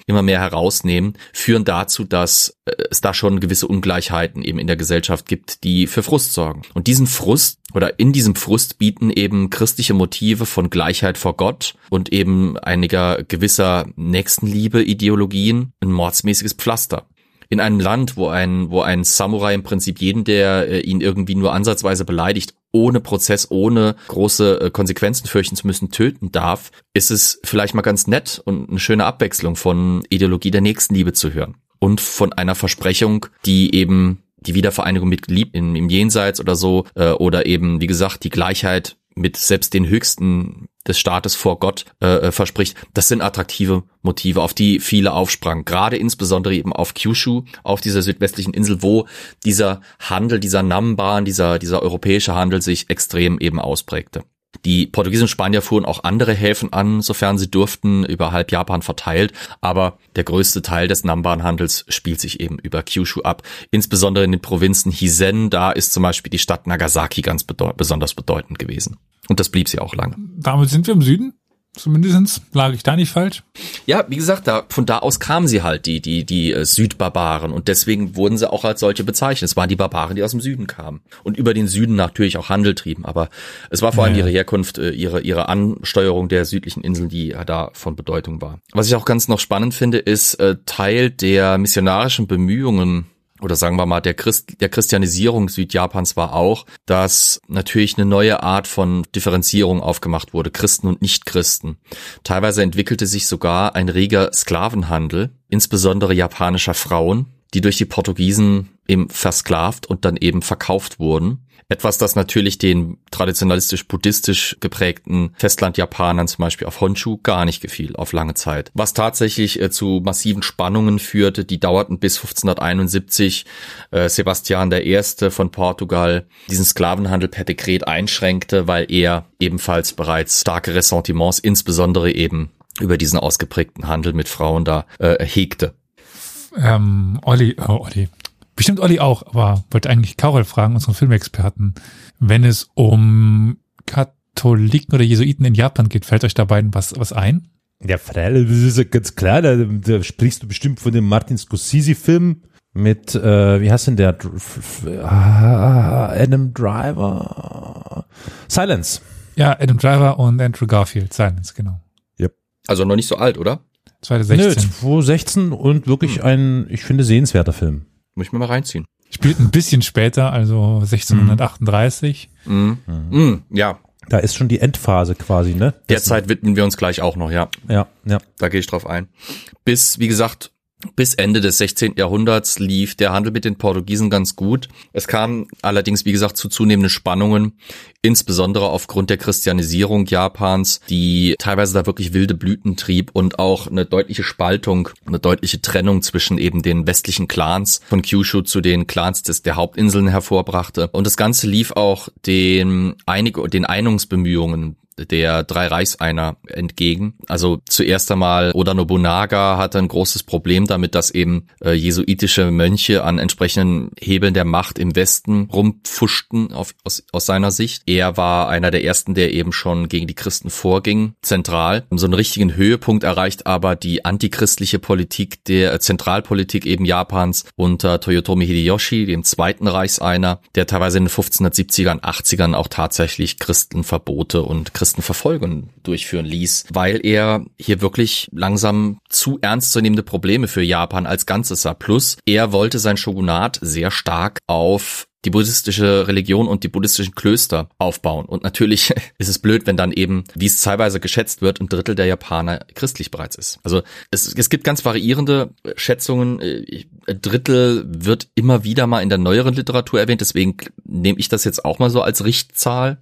C: immer mehr herausnehmen, führen dazu, dass äh, es da schon gewisse Ungleichheiten eben in der Gesellschaft gibt, die für Frust sorgen. Und diesen Frust oder in diesem Frust bieten eben christliche Motive von Gleichheit vor Gott und eben einiger gewisser Nächstenliebe Ideologien ein mordsmäßiges Pflaster. In einem Land, wo ein, wo ein Samurai im Prinzip jeden, der äh, ihn irgendwie nur ansatzweise beleidigt, ohne Prozess, ohne große äh, Konsequenzen fürchten zu müssen, töten darf, ist es vielleicht mal ganz nett und eine schöne Abwechslung von Ideologie der Nächstenliebe zu hören. Und von einer Versprechung, die eben die Wiedervereinigung mit Lieb im, im Jenseits oder so, äh, oder eben, wie gesagt, die Gleichheit mit selbst den höchsten des Staates vor Gott äh, verspricht. Das sind attraktive Motive, auf die viele aufsprangen. Gerade insbesondere eben auf Kyushu, auf dieser südwestlichen Insel, wo dieser Handel, dieser Namban, dieser, dieser europäische Handel sich extrem eben ausprägte. Die Portugiesen und Spanier fuhren auch andere Häfen an, sofern sie durften, über halb Japan verteilt. Aber der größte Teil des Namban-Handels spielt sich eben über Kyushu ab. Insbesondere in den Provinzen Hizen, da ist zum Beispiel die Stadt Nagasaki ganz bedeut besonders bedeutend gewesen. Und das blieb sie auch lange.
B: Damit sind wir im Süden. Zumindest lag ich da nicht falsch.
C: Ja, wie gesagt, da, von da aus kamen sie halt, die, die, die äh, Südbarbaren. Und deswegen wurden sie auch als solche bezeichnet. Es waren die Barbaren, die aus dem Süden kamen. Und über den Süden natürlich auch Handel trieben. Aber es war vor allem ihre Herkunft, äh, ihre, ihre Ansteuerung der südlichen Inseln, die ja da von Bedeutung war. Was ich auch ganz noch spannend finde, ist äh, Teil der missionarischen Bemühungen oder sagen wir mal der, Christ, der Christianisierung Südjapans war auch, dass natürlich eine neue Art von Differenzierung aufgemacht wurde, Christen und Nichtchristen. Teilweise entwickelte sich sogar ein reger Sklavenhandel, insbesondere japanischer Frauen, die durch die Portugiesen eben versklavt und dann eben verkauft wurden. Etwas, das natürlich den traditionalistisch-buddhistisch geprägten Festland-Japanern zum Beispiel auf Honshu gar nicht gefiel auf lange Zeit. Was tatsächlich äh, zu massiven Spannungen führte, die dauerten bis 1571. Äh, Sebastian I. von Portugal diesen Sklavenhandel per Dekret einschränkte, weil er ebenfalls bereits starke Ressentiments, insbesondere eben über diesen ausgeprägten Handel mit Frauen da äh, hegte.
B: Ähm, Olli, oh, Olli, Bestimmt Olli auch, aber wollte eigentlich Karol fragen, unseren Filmexperten, wenn es um Katholiken oder Jesuiten in Japan geht, fällt euch da beiden was, was ein?
A: Ja, freilich, das ist ja ganz klar, da, da sprichst du bestimmt von dem Martin Scorsese-Film mit, äh, wie heißt denn der? Ah, Adam Driver. Silence.
B: Ja, Adam Driver und Andrew Garfield. Silence, genau.
C: Yep. Also noch nicht so alt, oder?
B: 2016.
A: Nö, 2016 und wirklich hm. ein, ich finde, sehenswerter Film.
C: Muss ich mir mal reinziehen.
B: Spielt ein bisschen später, also 1638.
C: Mhm. Mhm. Mhm. Ja.
A: Da ist schon die Endphase quasi, ne?
C: Derzeit widmen wir uns gleich auch noch, ja.
A: Ja, ja.
C: Da gehe ich drauf ein. Bis, wie gesagt, bis Ende des 16. Jahrhunderts lief der Handel mit den Portugiesen ganz gut. Es kam allerdings, wie gesagt, zu zunehmenden Spannungen, insbesondere aufgrund der Christianisierung Japans, die teilweise da wirklich wilde Blüten trieb und auch eine deutliche Spaltung, eine deutliche Trennung zwischen eben den westlichen Clans von Kyushu zu den Clans des, der Hauptinseln hervorbrachte. Und das Ganze lief auch den, Einig den Einungsbemühungen der drei Reichseiner entgegen. Also zuerst einmal Oda Nobunaga hatte ein großes Problem damit, dass eben äh, jesuitische Mönche an entsprechenden Hebeln der Macht im Westen rumpfuschten auf, aus, aus seiner Sicht. Er war einer der ersten, der eben schon gegen die Christen vorging, zentral. So einen richtigen Höhepunkt erreicht aber die antichristliche Politik der äh, Zentralpolitik eben Japans unter Toyotomi Hideyoshi, dem zweiten Reichseiner, der teilweise in den 1570ern, 80ern auch tatsächlich Christenverbote und Christenverfolgung durchführen ließ, weil er hier wirklich langsam zu ernstzunehmende Probleme für Japan als Ganzes sah. Plus, er wollte sein Shogunat sehr stark auf die buddhistische Religion und die buddhistischen Klöster aufbauen. Und natürlich <laughs> ist es blöd, wenn dann eben, wie es teilweise geschätzt wird, ein Drittel der Japaner christlich bereits ist. Also es, es gibt ganz variierende Schätzungen. Ein Drittel wird immer wieder mal in der neueren Literatur erwähnt. Deswegen nehme ich das jetzt auch mal so als Richtzahl.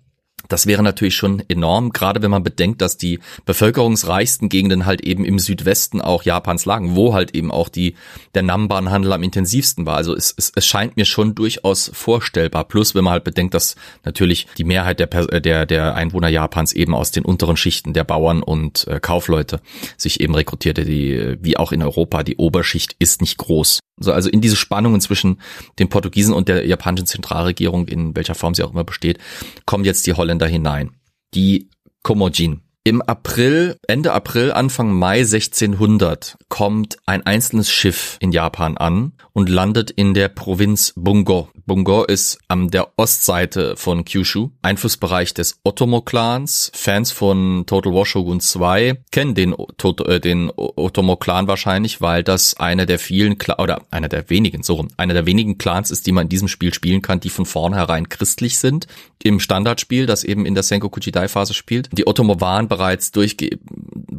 C: Das wäre natürlich schon enorm, gerade wenn man bedenkt, dass die bevölkerungsreichsten Gegenden halt eben im Südwesten auch Japans lagen, wo halt eben auch die, der Namban-Handel am intensivsten war. Also es, es, es scheint mir schon durchaus vorstellbar. Plus, wenn man halt bedenkt, dass natürlich die Mehrheit der, der, der Einwohner Japans eben aus den unteren Schichten der Bauern und äh, Kaufleute sich eben rekrutierte, die, wie auch in Europa, die Oberschicht ist nicht groß. So, also in diese Spannungen zwischen den Portugiesen und der japanischen Zentralregierung, in welcher Form sie auch immer besteht, kommen jetzt die Holländer hinein. Die Komojin. Im April, Ende April, Anfang Mai 1600 kommt ein einzelnes Schiff in Japan an und landet in der Provinz Bungo. Bungo ist an der Ostseite von Kyushu, Einflussbereich des Otomo-Clans. Fans von Total War Shogun 2 kennen den, äh, den Otomo-Clan wahrscheinlich, weil das einer der vielen, Cla oder einer der wenigen, so einer der wenigen Clans ist, die man in diesem Spiel spielen kann, die von vornherein christlich sind. Im Standardspiel, das eben in der Sengoku Jidai Phase spielt. Die Otomo waren bereits durchge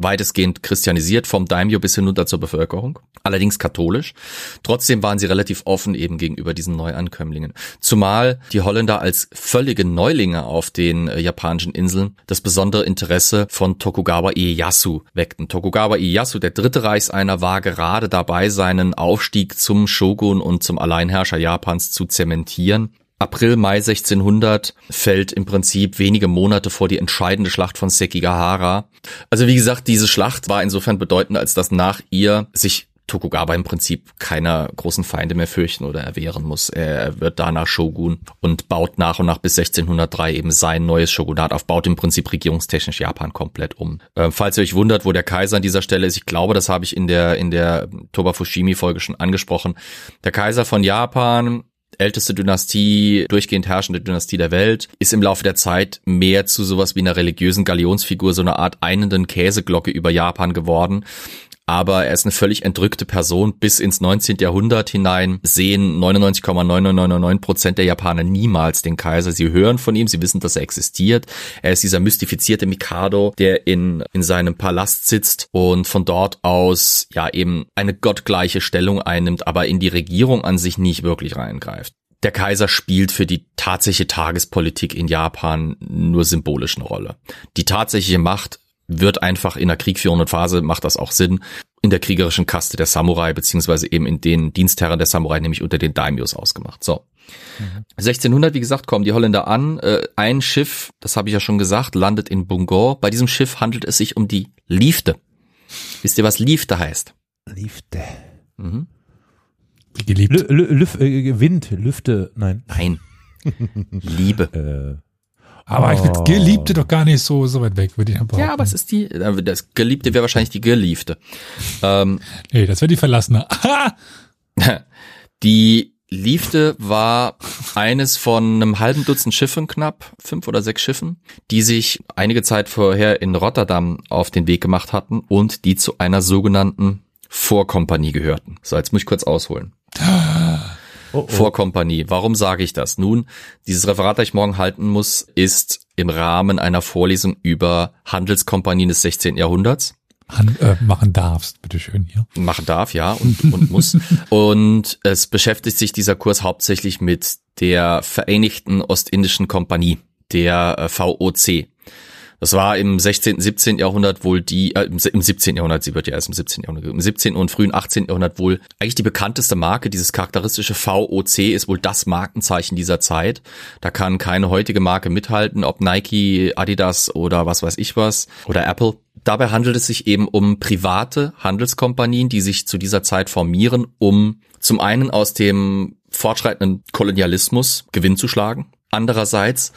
C: weitestgehend christianisiert, vom Daimyo bis hinunter zur Bevölkerung, allerdings katholisch. Trotzdem waren sie relativ offen eben gegenüber diesen Neuankömmlingen. Zumal die Holländer als völlige Neulinge auf den äh, japanischen Inseln das besondere Interesse von Tokugawa Ieyasu weckten. Tokugawa Ieyasu, der dritte Reichseiner, war gerade dabei, seinen Aufstieg zum Shogun und zum Alleinherrscher Japans zu zementieren. April, Mai 1600 fällt im Prinzip wenige Monate vor die entscheidende Schlacht von Sekigahara. Also wie gesagt, diese Schlacht war insofern bedeutend, als dass nach ihr sich Tokugawa im Prinzip keiner großen Feinde mehr fürchten oder erwehren muss. Er wird danach Shogun und baut nach und nach bis 1603 eben sein neues Shogunat auf, baut im Prinzip regierungstechnisch Japan komplett um. Ähm, falls ihr euch wundert, wo der Kaiser an dieser Stelle ist, ich glaube, das habe ich in der, in der Toba Fushimi Folge schon angesprochen. Der Kaiser von Japan älteste Dynastie, durchgehend herrschende Dynastie der Welt, ist im Laufe der Zeit mehr zu sowas wie einer religiösen Galionsfigur, so einer Art einenden Käseglocke über Japan geworden aber er ist eine völlig entrückte Person. Bis ins 19. Jahrhundert hinein sehen 99,9999 Prozent der Japaner niemals den Kaiser. Sie hören von ihm, sie wissen, dass er existiert. Er ist dieser mystifizierte Mikado, der in, in seinem Palast sitzt und von dort aus ja eben eine gottgleiche Stellung einnimmt, aber in die Regierung an sich nicht wirklich reingreift der Kaiser spielt für die tatsächliche Tagespolitik in Japan nur symbolisch eine Rolle. Die tatsächliche Macht wird einfach in der kriegführenden Phase, macht das auch Sinn, in der kriegerischen Kaste der Samurai, beziehungsweise eben in den Dienstherren der Samurai, nämlich unter den Daimyos ausgemacht. So. Mhm. 1600, wie gesagt, kommen die Holländer an. Äh, ein Schiff, das habe ich ja schon gesagt, landet in Bungor. Bei diesem Schiff handelt es sich um die Liefde. Wisst ihr, was Liefde heißt?
A: Liefde.
B: Mhm. Geliebt.
A: Lü, Lü, Lüf, äh, Wind, Lüfte, nein.
C: Nein. Liebe. <laughs>
B: Äh, aber ich oh. Geliebte doch gar nicht so, so weit weg, würde ich behaupten.
C: Ja, aber es ist die, äh, das Geliebte wäre wahrscheinlich die Geliebte.
B: Ähm, nee, das wäre die Verlassene. <laughs>
C: die Liefde war eines von einem halben Dutzend Schiffen knapp, fünf oder sechs Schiffen, die sich einige Zeit vorher in Rotterdam auf den Weg gemacht hatten und die zu einer sogenannten Vorkompanie gehörten. So, jetzt muss ich kurz ausholen. <gasps> oh, oh. Vorkompanie. Warum sage ich das? Nun, dieses Referat, das ich morgen halten muss, ist im Rahmen einer Vorlesung über Handelskompanien des 16. Jahrhunderts.
B: Han äh, machen darfst, bitteschön hier.
C: Machen darf, ja, und, <laughs> und muss. Und es beschäftigt sich dieser Kurs hauptsächlich mit der Vereinigten Ostindischen Kompanie, der äh, VOC. Das war im 16., 17. Jahrhundert wohl die, äh, im 17. Jahrhundert, sie wird ja erst im 17. Jahrhundert, im 17. und frühen 18. Jahrhundert wohl eigentlich die bekannteste Marke, dieses charakteristische VOC ist wohl das Markenzeichen dieser Zeit. Da kann keine heutige Marke mithalten, ob Nike, Adidas oder was weiß ich was oder Apple. Dabei handelt es sich eben um private Handelskompanien, die sich zu dieser Zeit formieren, um zum einen aus dem fortschreitenden Kolonialismus Gewinn zu schlagen Andererseits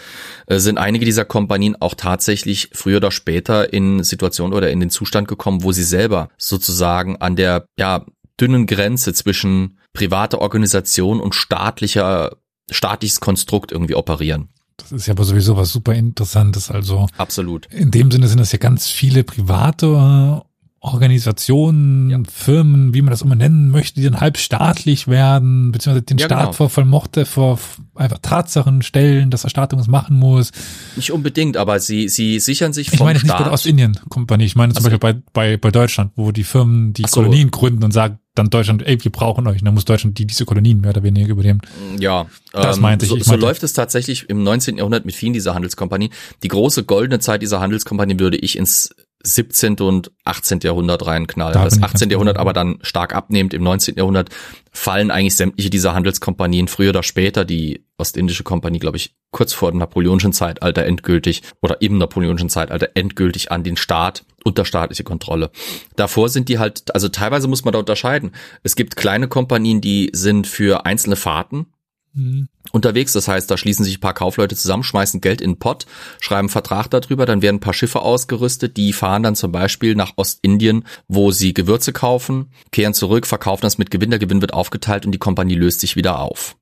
C: äh, sind einige dieser Kompanien auch tatsächlich früher oder später in Situationen oder in den Zustand gekommen, wo sie selber sozusagen an der ja, dünnen Grenze zwischen privater Organisation und staatlicher staatliches Konstrukt irgendwie operieren.
B: Das ist ja aber sowieso was super Interessantes. Also
C: absolut.
B: In dem Sinne sind das ja ganz viele private Organisationen, ja. Firmen, wie man das immer nennen möchte, die dann halb staatlich werden, beziehungsweise den ja, Staat genau. vor vollmochte, vor einfach Tatsachen stellen, dass der Staat irgendwas machen muss.
C: Nicht unbedingt, aber sie, sie sichern sich
B: vom Ich meine Staat. nicht bei der Ostindien-Kompanie, ich meine zum also, Beispiel bei, bei, bei Deutschland, wo die Firmen die so. Kolonien gründen und sagen, dann Deutschland, ey, wir brauchen euch. Und dann muss Deutschland die, diese Kolonien mehr oder weniger übernehmen.
C: Ja,
B: das ähm, meinte ich.
C: So,
B: ich
C: meinte, so läuft es tatsächlich im 19. Jahrhundert mit vielen dieser Handelskompanien. Die große goldene Zeit dieser Handelskompanien würde ich ins 17. und 18. Jahrhundert reinknallen. Da das 18. Jahrhundert aber dann stark abnehmend. Im 19. Jahrhundert fallen eigentlich sämtliche dieser Handelskompanien früher oder später. Die Ostindische Kompanie, glaube ich, kurz vor dem napoleonischen Zeitalter endgültig oder im napoleonischen Zeitalter endgültig an den Staat unter staatliche Kontrolle. Davor sind die halt, also teilweise muss man da unterscheiden. Es gibt kleine Kompanien, die sind für einzelne Fahrten mhm. unterwegs. Das heißt, da schließen sich ein paar Kaufleute zusammen, schmeißen Geld in den Pott, schreiben einen Vertrag darüber, dann werden ein paar Schiffe ausgerüstet, die fahren dann zum Beispiel nach Ostindien, wo sie Gewürze kaufen, kehren zurück, verkaufen das mit Gewinn, der Gewinn wird aufgeteilt und die Kompanie löst sich wieder auf.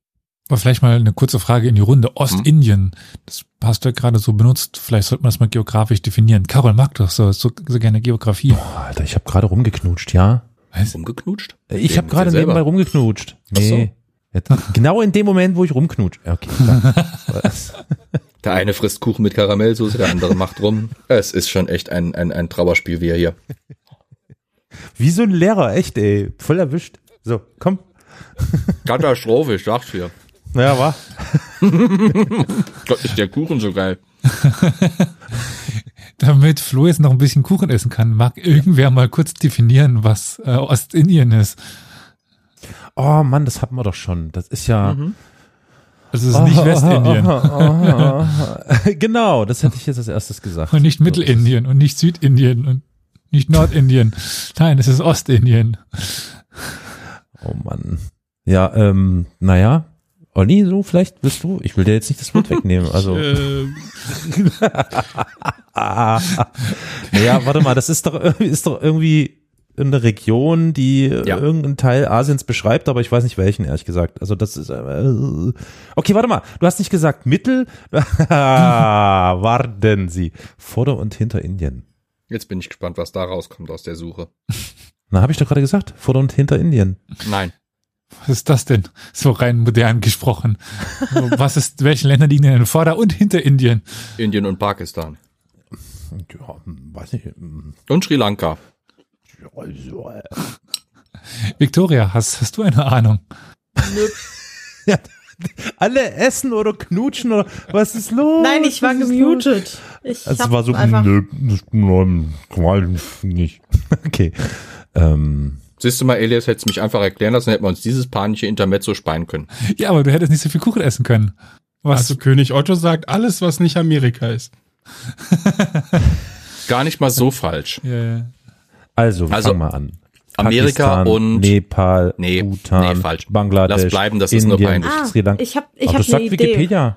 B: Aber vielleicht mal eine kurze Frage in die Runde. Ostindien, das hast du ja gerade so benutzt. Vielleicht sollte man das mal geografisch definieren. Carol mag doch so, so, so gerne Geografie.
A: Boah, Alter, ich habe gerade rumgeknutscht, ja?
C: Was? Rumgeknutscht?
A: Ich habe gerade nebenbei rumgeknutscht. Nee. Genau in dem Moment, wo ich rumknutsch. Okay, <laughs>
C: Der eine frisst Kuchen mit Karamellsoße, der andere macht rum. Es ist schon echt ein, ein, ein Trauerspiel, wie er hier.
A: Wie so ein Lehrer, echt, ey. Voll erwischt. So, komm.
C: Katastrophe, ich sag's dir.
A: Naja, war.
C: Gott, ist der Kuchen so geil. <laughs>
B: Damit Flo jetzt noch ein bisschen Kuchen essen kann, mag irgendwer mal kurz definieren, was äh, Ostindien ist.
A: Oh Mann, das hatten wir doch schon. Das ist ja.
B: Das ist nicht <laughs> Westindien <laughs>
A: genau, das hätte ich jetzt als erstes gesagt.
B: und nicht Mittelindien und nicht Südindien und nicht Nordindien. Nein, es ist Ostindien.
A: Oh Mann. Ja, ähm, naja. Olli, so vielleicht bist du. Ich will dir jetzt nicht das Wort wegnehmen. Also, <laughs>
E: Äh,
A: naja, warte mal, das ist doch, irgendwie- ist doch irgendwie eine Region, die
C: Ja.
A: irgendeinen Teil Asiens beschreibt, aber ich weiß nicht welchen, ehrlich gesagt. Also das ist. Äh, okay, warte mal. Du hast nicht gesagt Mittel. <laughs> Warten Sie. Vorder- und Hinter-Indien.
C: Jetzt bin ich gespannt, was da rauskommt aus der Suche.
A: Na, habe ich doch gerade gesagt. Vorder- und Hinter-Indien.
C: Nein.
B: Was ist das denn? So rein modern gesprochen. Was ist, welche Länder liegen denn in Vorder- und hinter Indien?
C: Indien und Pakistan.
A: Ja, weiß nicht. hm,
C: Und Sri Lanka.
A: Also, äh,
B: Victoria, hast, hast du eine Ahnung? <laughs>
A: alle essen oder knutschen oder was ist los?
D: Nein, ich war gemutet. Ich
A: Also es war so,
D: einfach,
A: nö, nicht. <laughs> Okay. Ähm,
C: Siehst du mal, Elias hätte es mich einfach erklären lassen, hätten wir uns dieses panische Intermezzo sparen können.
B: Ja, aber du hättest nicht so viel Kuchen essen können. Was?
E: also König Otto sagt, alles, was nicht Amerika ist.
C: Gar nicht mal so falsch.
B: ja, ja.
A: Also, wir
C: Also,
A: fangen mal an.
C: Amerika
A: Pakistan,
C: und
A: Nepal,
C: Nee,
A: Bhutan,
C: nee, falsch.
A: Bangladesch,
C: Lass bleiben, das ist nur
A: Indien,
C: peinlich.
D: Ah,
A: Sri Lanka.
D: ich hab, ich
A: Aber
D: hab
A: das sagt
D: eine Idee.
A: Wikipedia.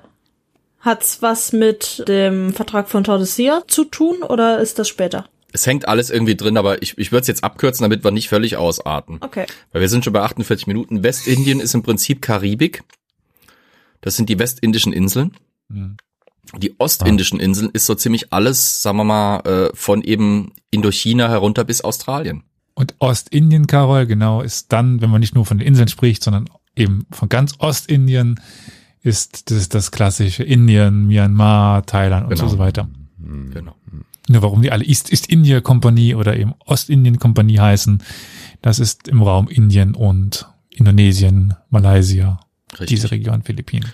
D: Hat's was mit dem Vertrag von Tordesillas zu tun oder ist das später?
C: Es hängt alles irgendwie drin, aber ich, ich würde es jetzt abkürzen, damit wir nicht völlig ausarten.
D: Okay.
C: Weil wir sind schon bei 48 Minuten. Westindien ist im Prinzip Karibik. Das sind die westindischen Inseln.
B: Hm.
C: Die ostindischen Inseln ist so ziemlich alles, sagen wir mal, äh, von eben Indochina herunter bis Australien.
B: Und Ostindien, Carol, genau, ist dann, wenn man nicht nur von den Inseln spricht, sondern eben von ganz Ostindien, ist das, ist das klassische Indien, Myanmar, Thailand und
C: Genau.
B: so weiter.
C: Genau.
B: Nur warum die alle East, East India Kompanie oder eben Ostindien Kompanie heißen, das ist im Raum Indien und Indonesien, Malaysia,
C: Richtig.
B: diese Region, Philippinen.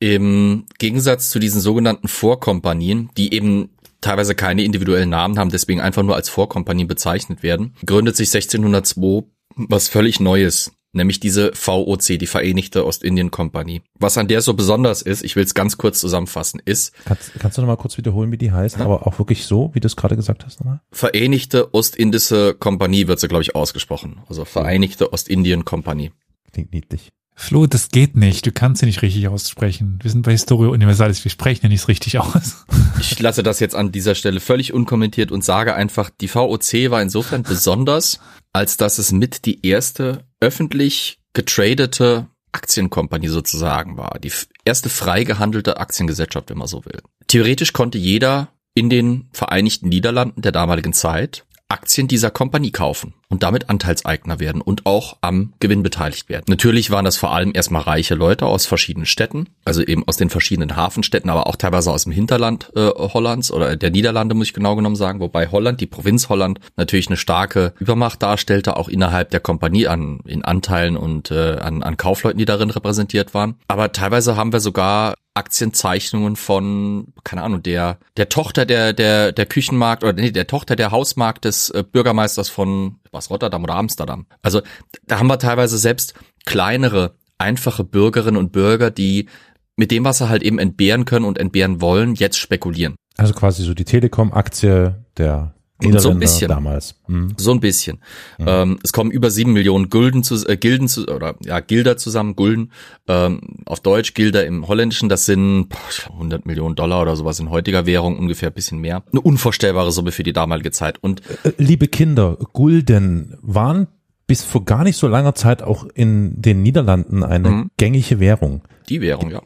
C: Im Gegensatz zu diesen sogenannten Vorkompanien, die eben teilweise keine individuellen Namen haben, deswegen einfach nur als Vorkompanien bezeichnet werden, gründet sich 1602 was völlig Neues, nämlich diese VOC, die Vereinigte Ostindien-Kompanie. Was an der so besonders ist, ich will es ganz kurz zusammenfassen, ist
A: Kannst, kannst du noch mal kurz wiederholen, wie die heißt? Aber auch wirklich so, wie du es gerade gesagt hast, nochmal?
C: Vereinigte Ostindische Kompanie wird sie, glaube ich, ausgesprochen. Also Vereinigte Ostindien-Kompanie.
A: Klingt niedlich.
B: Flo, das geht nicht. Du kannst sie nicht richtig aussprechen. Wir sind bei Historia Universalis. Wir sprechen ja nicht richtig aus.
C: Ich lasse das jetzt an dieser Stelle völlig unkommentiert und sage einfach, die VOC war insofern besonders, als dass es mit die erste öffentlich getradete Aktienkompanie sozusagen war. Die erste frei gehandelte Aktiengesellschaft, wenn man so will. Theoretisch konnte jeder in den Vereinigten Niederlanden der damaligen Zeit Aktien dieser Kompanie kaufen und damit Anteilseigner werden und auch am Gewinn beteiligt werden. Natürlich waren das vor allem erstmal reiche Leute aus verschiedenen Städten, also eben aus den verschiedenen Hafenstädten, aber auch teilweise aus dem Hinterland äh, Hollands oder der Niederlande, muss ich genau genommen sagen, wobei Holland, die Provinz Holland, natürlich eine starke Übermacht darstellte, auch innerhalb der Kompanie an in Anteilen und äh, an, an Kaufleuten, die darin repräsentiert waren. Aber teilweise haben wir sogar Aktienzeichnungen von, keine Ahnung, der, der Tochter der, der, der Küchenmarkt oder nee, der Tochter der Hausmarkt des äh, Bürgermeisters von was Rotterdam oder Amsterdam. Also da haben wir teilweise selbst kleinere, einfache Bürgerinnen und Bürger, die mit dem, was sie halt eben entbehren können und entbehren wollen, jetzt spekulieren.
A: Also quasi so die Telekom-Aktie der
C: So ein
A: Niederländer
C: bisschen.
A: damals. Hm.
C: So ein bisschen. Ähm, es kommen über sieben Millionen Gulden zu, äh, Gilden zu, oder ja, Gilder zusammen, Gulden, ähm, auf Deutsch, Gilder im Holländischen, das sind boah, ich glaub, 100 Millionen Dollar oder sowas in heutiger Währung, ungefähr ein bisschen mehr. Eine unvorstellbare Summe für die damalige Zeit. Und
A: Äh, Liebe Kinder, Gulden waren bis vor gar nicht so langer Zeit auch in den Niederlanden eine
C: Mhm.
A: gängige Währung.
C: die Währung, ja.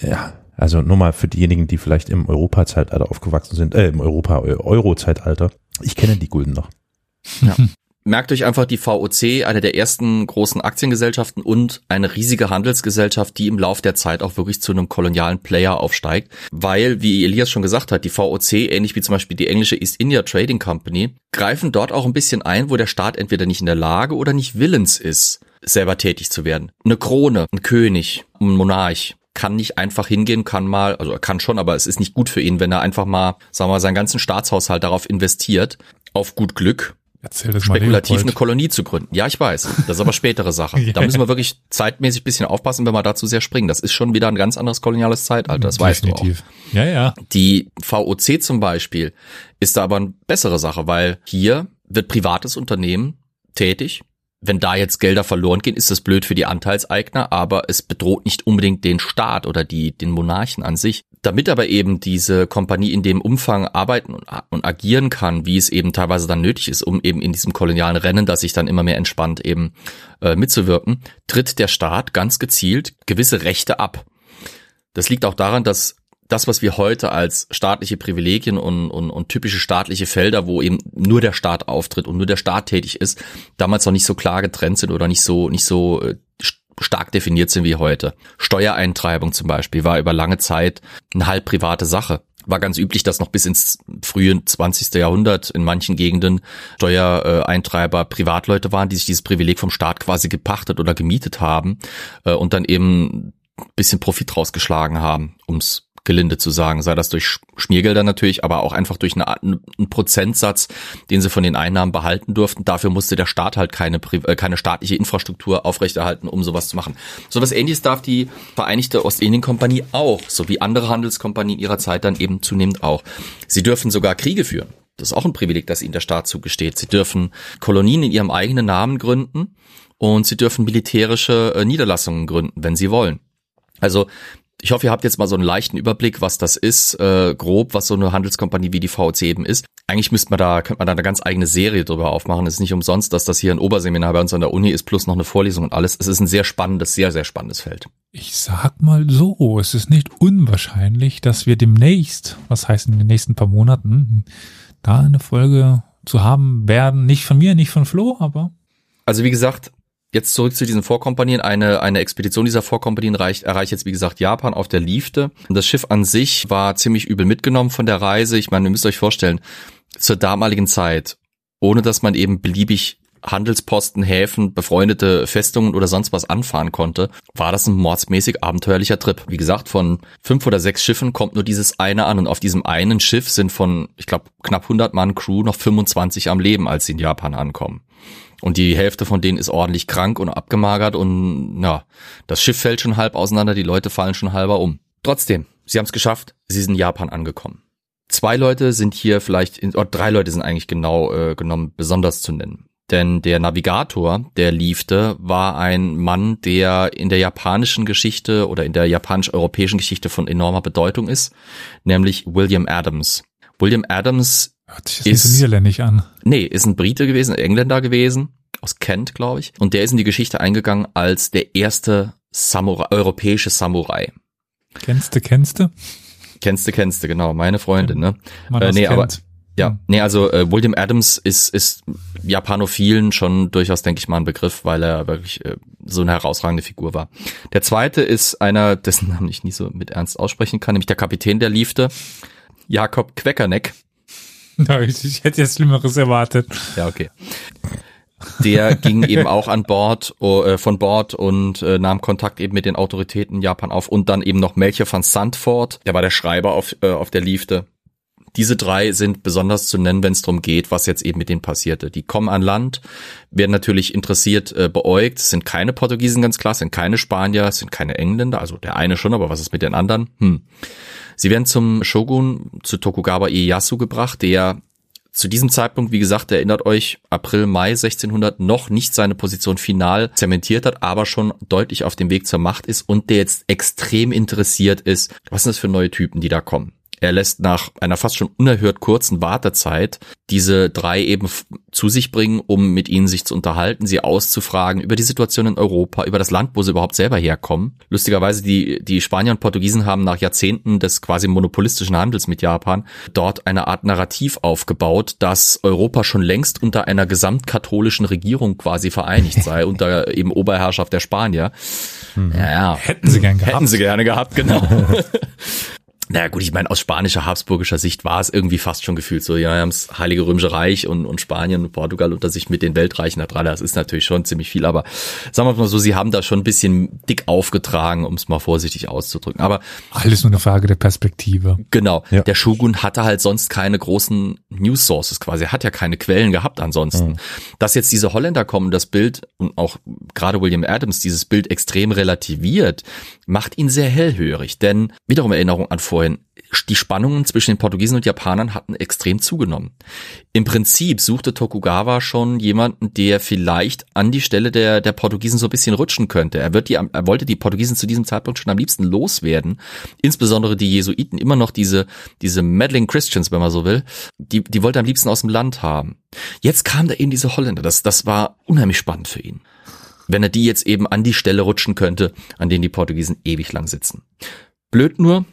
A: Ja, also nur mal für diejenigen, die vielleicht im Europa-Zeitalter aufgewachsen sind, äh, im Europa-Euro-Zeitalter. Ich kenne die Gulden noch. <laughs>
C: merkt euch einfach die VOC, eine der ersten großen Aktiengesellschaften und eine riesige Handelsgesellschaft, die im Lauf der Zeit auch wirklich zu einem kolonialen Player aufsteigt, weil, wie Elias schon gesagt hat, die VOC, ähnlich wie zum Beispiel die englische East India Trading Company, greifen dort auch ein bisschen ein, wo der Staat entweder nicht in der Lage oder nicht willens ist, selber tätig zu werden. Eine Krone, ein König, ein Monarch, kann nicht einfach hingehen, kann mal, also er kann schon, aber es ist nicht gut für ihn, wenn er einfach mal, sagen wir mal, seinen ganzen Staatshaushalt darauf investiert, auf gut Glück,
B: Erzähl das
C: spekulativ
B: mal,
C: eine Kolonie zu gründen. Ja, ich weiß. Das ist aber spätere Sache. <laughs> Da müssen wir wirklich zeitmäßig bisschen aufpassen, wenn wir dazu sehr springen. Das ist schon wieder ein ganz anderes koloniales Zeitalter. Das
B: Definitiv.
C: weißt du
B: auch. Ja, ja.
C: Die VOC zum Beispiel ist da aber eine bessere Sache, weil hier wird privates Unternehmen tätig, wenn da jetzt Gelder verloren gehen, ist das blöd für die Anteilseigner, aber es bedroht nicht unbedingt den Staat oder die, den Monarchen an sich. Damit aber eben diese Kompanie in dem Umfang arbeiten und, und agieren kann, wie es eben teilweise dann nötig ist, um eben in diesem kolonialen Rennen, das sich dann immer mehr entspannt, eben äh, mitzuwirken, tritt der Staat ganz gezielt gewisse Rechte ab. Das liegt auch daran, dass das, was wir heute als staatliche Privilegien und, und, und typische staatliche Felder, wo eben nur der Staat auftritt und nur der Staat tätig ist, damals noch nicht so klar getrennt sind oder nicht so, nicht so äh, stark definiert sind wie heute. Steuereintreibung zum Beispiel war über lange Zeit eine halb private Sache. War ganz üblich, dass noch bis ins frühe 20. Jahrhundert in manchen Gegenden Steuereintreiber Privatleute waren, die sich dieses Privileg vom Staat quasi gepachtet oder gemietet haben äh, und dann eben bisschen Profit rausgeschlagen haben, ums gelinde zu sagen, sei das durch Schmiergelder natürlich, aber auch einfach durch eine, einen Prozentsatz, den sie von den Einnahmen behalten durften. Dafür musste der Staat halt keine, äh, keine staatliche Infrastruktur aufrechterhalten, um sowas zu machen. So was ähnliches darf die Vereinigte Ostindien-Kompanie auch, so wie andere Handelskompanien ihrer Zeit dann eben zunehmend auch. Sie dürfen sogar Kriege führen. Das ist auch ein Privileg, das ihnen der Staat zugesteht. Sie dürfen Kolonien in ihrem eigenen Namen gründen und sie dürfen militärische äh, Niederlassungen gründen, wenn sie wollen. Also ich hoffe, ihr habt jetzt mal so einen leichten Überblick, was das ist, äh, grob, was so eine Handelskompanie wie die VOC eben ist. Eigentlich müsste man da, könnte man da eine ganz eigene Serie drüber aufmachen. Es ist nicht umsonst, dass das hier ein Oberseminar bei uns an der Uni ist, plus noch eine Vorlesung und alles. Es ist ein sehr spannendes, sehr, sehr spannendes Feld.
B: Ich sag mal so, es ist nicht unwahrscheinlich, dass wir demnächst, was heißt in den nächsten paar Monaten, da eine Folge zu haben werden. Nicht von mir, nicht von Flo, aber.
C: Also wie gesagt, Jetzt zurück zu diesen Vorkompanien. Eine, eine Expedition dieser Vorkompanien erreicht, erreicht jetzt, wie gesagt, Japan auf der Liefde. Und das Schiff an sich war ziemlich übel mitgenommen von der Reise. Ich meine, ihr müsst euch vorstellen, zur damaligen Zeit, ohne dass man eben beliebig Handelsposten, Häfen, befreundete Festungen oder sonst was anfahren konnte, war das ein mordsmäßig abenteuerlicher Trip. Wie gesagt, von fünf oder sechs Schiffen kommt nur dieses eine an und auf diesem einen Schiff sind von, ich glaube, knapp 100 Mann Crew noch 25 am Leben, als sie in Japan ankommen. Und die Hälfte von denen ist ordentlich krank und abgemagert und ja, das Schiff fällt schon halb auseinander, die Leute fallen schon halber um. Trotzdem, sie haben es geschafft, sie sind in Japan angekommen. Zwei Leute sind hier vielleicht, oder drei Leute sind eigentlich genau äh, genommen besonders zu nennen. Denn der Navigator, der liefte, war ein Mann, der in der japanischen Geschichte oder in der japanisch-europäischen Geschichte von enormer Bedeutung ist, nämlich William Adams. William Adams
B: Hört sich das ist, nicht so niederländisch an.
C: Nee, ist ein Brite gewesen, Engländer gewesen, aus Kent, glaube ich. Und der ist in die Geschichte eingegangen als der erste Samurai, europäische Samurai.
B: Kennste, kennste?
C: Kennste, kennste, genau, meine Freundin, ne?
B: Man äh,
C: nee,
B: kennt.
C: aber ja, nee, also äh, William Adams ist, ist Japanophilen schon durchaus, denke ich mal, ein Begriff, weil er wirklich äh, so eine herausragende Figur war. Der zweite ist einer, <laughs> dessen Namen ich nie so mit Ernst aussprechen kann, nämlich der Kapitän der Liefde, Jakob Queckerneck. <laughs>
B: Ich, hätte jetzt Schlimmeres erwartet.
C: Ja, okay. Der ging eben auch an Bord, äh, von Bord und äh, nahm Kontakt eben mit den Autoritäten in Japan auf und dann eben noch Melchior van Sandford, der war der Schreiber auf, äh, auf der Liefde. Diese drei sind besonders zu nennen, wenn es darum geht, was jetzt eben mit denen passierte. Die kommen an Land, werden natürlich interessiert äh, beäugt, es sind keine Portugiesen ganz klar, es sind keine Spanier, es sind keine Engländer, also der eine schon, aber was ist mit den anderen? Hm. Sie werden zum Shogun, zu Tokugawa Ieyasu gebracht, der zu diesem Zeitpunkt, wie gesagt, erinnert euch, April, Mai 1600 noch nicht seine Position final zementiert hat, aber schon deutlich auf dem Weg zur Macht ist und der jetzt extrem interessiert ist, was sind das für neue Typen, die da kommen. Er lässt nach einer fast schon unerhört kurzen Wartezeit diese drei eben zu sich bringen, um mit ihnen sich zu unterhalten, sie auszufragen über die Situation in Europa, über das Land, wo sie überhaupt selber herkommen. Lustigerweise, die, die Spanier und Portugiesen haben nach Jahrzehnten des quasi monopolistischen Handels mit Japan dort eine Art Narrativ aufgebaut, dass Europa schon längst unter einer gesamtkatholischen Regierung quasi vereinigt sei, <laughs> unter eben Oberherrschaft der Spanier.
B: Ja, ja. Hätten sie gern gehabt.
C: Hätten sie gerne gehabt, genau. <laughs> Naja gut, ich meine, aus spanischer, habsburgischer Sicht war es irgendwie fast schon gefühlt so, ja, haben das Heilige Römische Reich und, und Spanien und Portugal unter sich mit den Weltreichen da dran. Das ist natürlich schon ziemlich viel, aber sagen wir mal so, sie haben da schon ein bisschen dick aufgetragen, um es mal vorsichtig auszudrücken. Aber
B: alles nur eine Frage der Perspektive.
C: Genau. Ja. Der Shogun hatte halt sonst keine großen News Sources quasi. Er hat ja keine Quellen gehabt ansonsten. Mhm. Dass jetzt diese Holländer kommen, das Bild und auch gerade William Adams dieses Bild extrem relativiert, macht ihn sehr hellhörig. Denn wiederum Erinnerung an vorhin, die Spannungen zwischen den Portugiesen und Japanern hatten extrem zugenommen. Im Prinzip suchte Tokugawa schon jemanden, der vielleicht an die Stelle der, der Portugiesen so ein bisschen rutschen könnte. Er, wird die, er wollte die Portugiesen zu diesem Zeitpunkt schon am liebsten loswerden. Insbesondere die Jesuiten, immer noch diese, diese meddling Christians, wenn man so will, die, die wollte er am liebsten aus dem Land haben. Jetzt kam da eben diese Holländer. Das, das war unheimlich spannend für ihn wenn er die jetzt eben an die Stelle rutschen könnte, an denen die Portugiesen ewig lang sitzen. Blöd nur,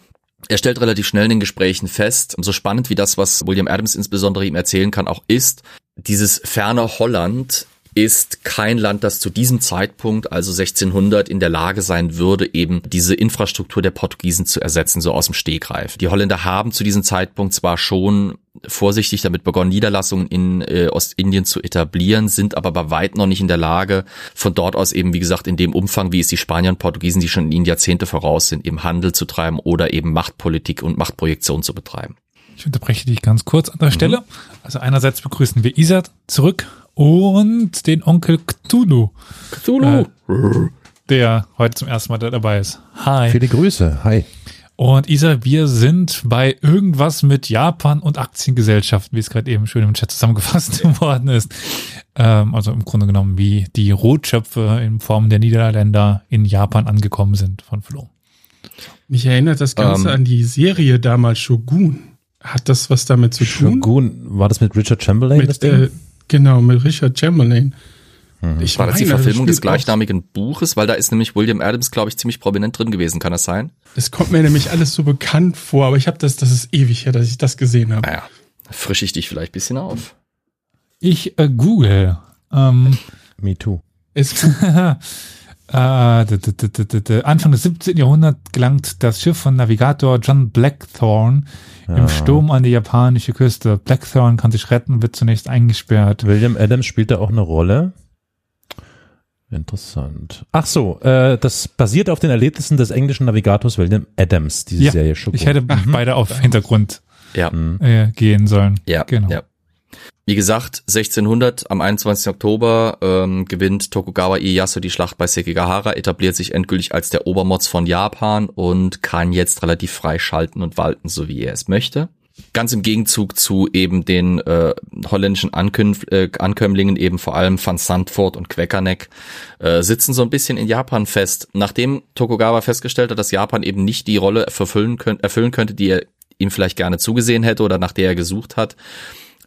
C: er stellt relativ schnell in den Gesprächen fest, so spannend wie das, was William Adams insbesondere ihm erzählen kann, auch ist, dieses ferne Holland ist kein Land, das zu diesem Zeitpunkt, also 1600, in der Lage sein würde, eben diese Infrastruktur der Portugiesen zu ersetzen, so aus dem Stegreif. Die Holländer haben zu diesem Zeitpunkt zwar schon vorsichtig damit begonnen, Niederlassungen in äh, Ostindien zu etablieren, sind aber bei weit noch nicht in der Lage, von dort aus eben, wie gesagt, in dem Umfang, wie es die Spanier und Portugiesen, die schon in ihnen Jahrzehnte voraus sind, eben Handel zu treiben oder eben Machtpolitik und Machtprojektion zu betreiben.
B: Ich unterbreche dich ganz kurz an der mhm. Stelle. Also einerseits begrüßen wir Isa zurück und den Onkel Cthulhu.
C: Cthulhu.
B: Äh, der heute zum ersten Mal dabei ist.
A: Hi. Viele Grüße. Hi.
B: Und Isa, wir sind bei irgendwas mit Japan und Aktiengesellschaften, wie es gerade eben schön im Chat zusammengefasst <laughs> worden ist. Ähm, also im Grunde genommen, wie die Rotschöpfe in Form der Niederländer in Japan angekommen sind von Flo.
E: Mich erinnert das Ganze ähm, an die Serie damals Shogun. Hat das was damit zu
A: tun? Shogun, war das mit Richard Chamberlain?
E: Mit, äh, genau, mit Richard Chamberlain.
C: Mhm. Ich war das die Verfilmung des gleichnamigen Buches, weil da ist nämlich William Adams, glaube ich, ziemlich prominent drin gewesen. Kann das sein?
E: Das kommt mir nämlich alles so bekannt vor, aber ich habe das, das ist ewig her, dass ich das gesehen habe.
C: Naja, frische ich dich vielleicht bisschen auf.
B: Ich äh, google. Ähm,
A: Me too.
B: Äh, <laughs> <laughs> Anfang des 17. Jahrhunderts gelangt das Schiff von Navigator John Blackthorne ja. im Sturm an die japanische Küste. Blackthorne kann sich retten, wird zunächst eingesperrt.
A: William Adams spielt da auch eine Rolle. Interessant. Ach so, äh, das basiert auf den Erlebnissen des englischen Navigators William Adams, diese
B: ja,
A: Serie
B: Schoko. Ich hätte mhm. beide auf Hintergrund ja. äh, gehen sollen.
C: Ja, genau. Ja. Wie gesagt, 1600 am 21. Oktober ähm, gewinnt Tokugawa Ieyasu die Schlacht bei Sekigahara, etabliert sich endgültig als der Obermods von Japan und kann jetzt relativ frei schalten und walten, so wie er es möchte ganz im Gegenzug zu eben den äh, holländischen Ankünf äh, Ankömmlingen, eben vor allem Van Sandford und Queckerneck, äh, sitzen so ein bisschen in Japan fest. Nachdem Tokugawa festgestellt hat, dass Japan eben nicht die Rolle erfüllen, könnt, erfüllen könnte, die er ihm vielleicht gerne zugesehen hätte oder nach der er gesucht hat,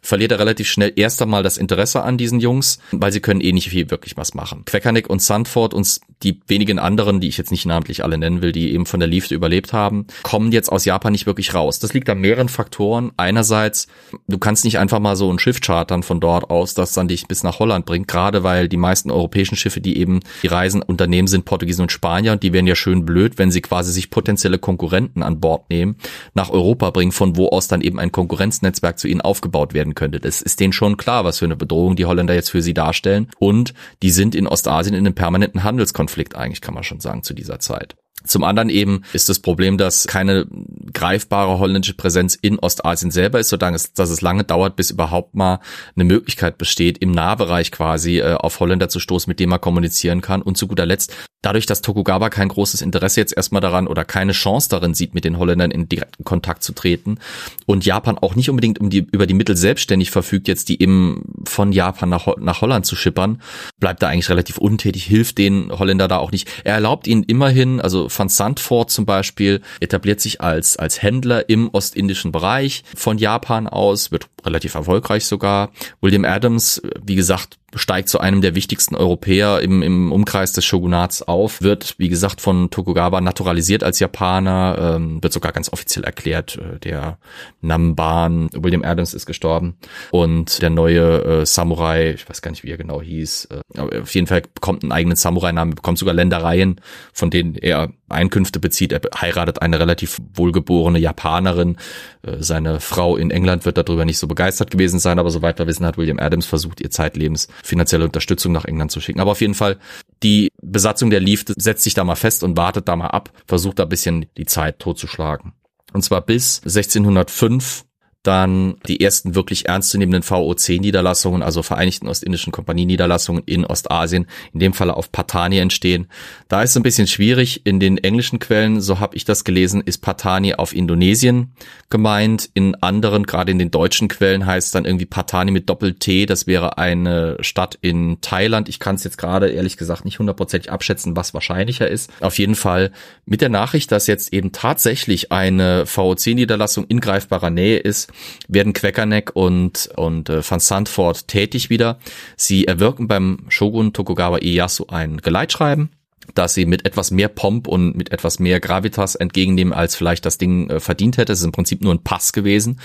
C: verliert er relativ schnell erst einmal das Interesse an diesen Jungs, weil sie können eh nicht viel wirklich was machen. Queckernick und Sandford und die wenigen anderen, die ich jetzt nicht namentlich alle nennen will, die eben von der Liefde überlebt haben, kommen jetzt aus Japan nicht wirklich raus. Das liegt an mehreren Faktoren. Einerseits, du kannst nicht einfach mal so ein Schiff chartern von dort aus, das dann dich bis nach Holland bringt, gerade weil die meisten europäischen Schiffe, die eben die Reisen unternehmen, sind Portugiesen und Spanier und die wären ja schön blöd, wenn sie quasi sich potenzielle Konkurrenten an Bord nehmen, nach Europa bringen, von wo aus dann eben ein Konkurrenznetzwerk zu ihnen aufgebaut werden könnte. Das ist denen schon klar, was für eine Bedrohung die Holländer jetzt für sie darstellen. Und die sind in Ostasien in einem permanenten Handelskonflikt eigentlich, kann man schon sagen, zu dieser Zeit. Zum anderen eben ist das Problem, dass keine greifbare holländische Präsenz in Ostasien selber ist, solange es, dass es lange dauert, bis überhaupt mal eine Möglichkeit besteht, im Nahbereich quasi äh, auf Holländer zu stoßen, mit dem man kommunizieren kann. Und zu guter Letzt dadurch, dass Tokugawa kein großes Interesse jetzt erstmal daran oder keine Chance darin sieht, mit den Holländern in direkten Kontakt zu treten und Japan auch nicht unbedingt um die, über die Mittel selbstständig verfügt, jetzt die eben von Japan nach, nach Holland zu schippern, bleibt da eigentlich relativ untätig, hilft den Holländer da auch nicht. Er erlaubt ihnen immerhin, also Van Sandford zum Beispiel, etabliert sich als, als Händler im ostindischen Bereich von Japan aus, wird relativ erfolgreich sogar. William Adams, wie gesagt, steigt zu einem der wichtigsten Europäer im, im Umkreis des Shogunats auf, wird, wie gesagt, von Tokugawa naturalisiert als Japaner, ähm, wird sogar ganz offiziell erklärt, äh, der Namban, William Adams ist gestorben und der neue äh, Samurai, ich weiß gar nicht, wie er genau hieß, äh, auf jeden Fall bekommt einen eigenen Samurai-Namen, bekommt sogar Ländereien, von denen er Einkünfte bezieht. Er heiratet eine relativ wohlgeborene Japanerin. Äh, seine Frau in England wird darüber nicht so begeistert gewesen sein, aber soweit wir wissen, hat William Adams versucht, ihr zeitlebens finanzielle Unterstützung nach England zu schicken. Aber auf jeden Fall, die Besatzung der Leaf setzt sich da mal fest und wartet da mal ab, versucht da bisschen die Zeit totzuschlagen. Und zwar bis 1605 dann die ersten wirklich ernstzunehmenden VOC-Niederlassungen, also Vereinigten Ostindischen Kompanie-Niederlassungen in Ostasien, in dem Falle auf Patani entstehen. Da ist es ein bisschen schwierig. In den englischen Quellen, so habe ich das gelesen, ist Patani auf Indonesien gemeint. In anderen, gerade in den deutschen Quellen, heißt es dann irgendwie Patani mit Doppel-T. Das wäre eine Stadt in Thailand. Ich kann es jetzt gerade ehrlich gesagt nicht hundertprozentig abschätzen, was wahrscheinlicher ist. Auf jeden Fall mit der Nachricht, dass jetzt eben tatsächlich eine VOC-Niederlassung in greifbarer Nähe ist, werden Queckerneck und, und äh, Van Sandford tätig wieder. Sie erwirken beim Shogun Tokugawa Ieyasu ein Geleitschreiben dass sie mit etwas mehr Pomp und mit etwas mehr Gravitas entgegennehmen, als vielleicht das Ding äh, verdient hätte. Es ist im Prinzip nur ein Pass gewesen,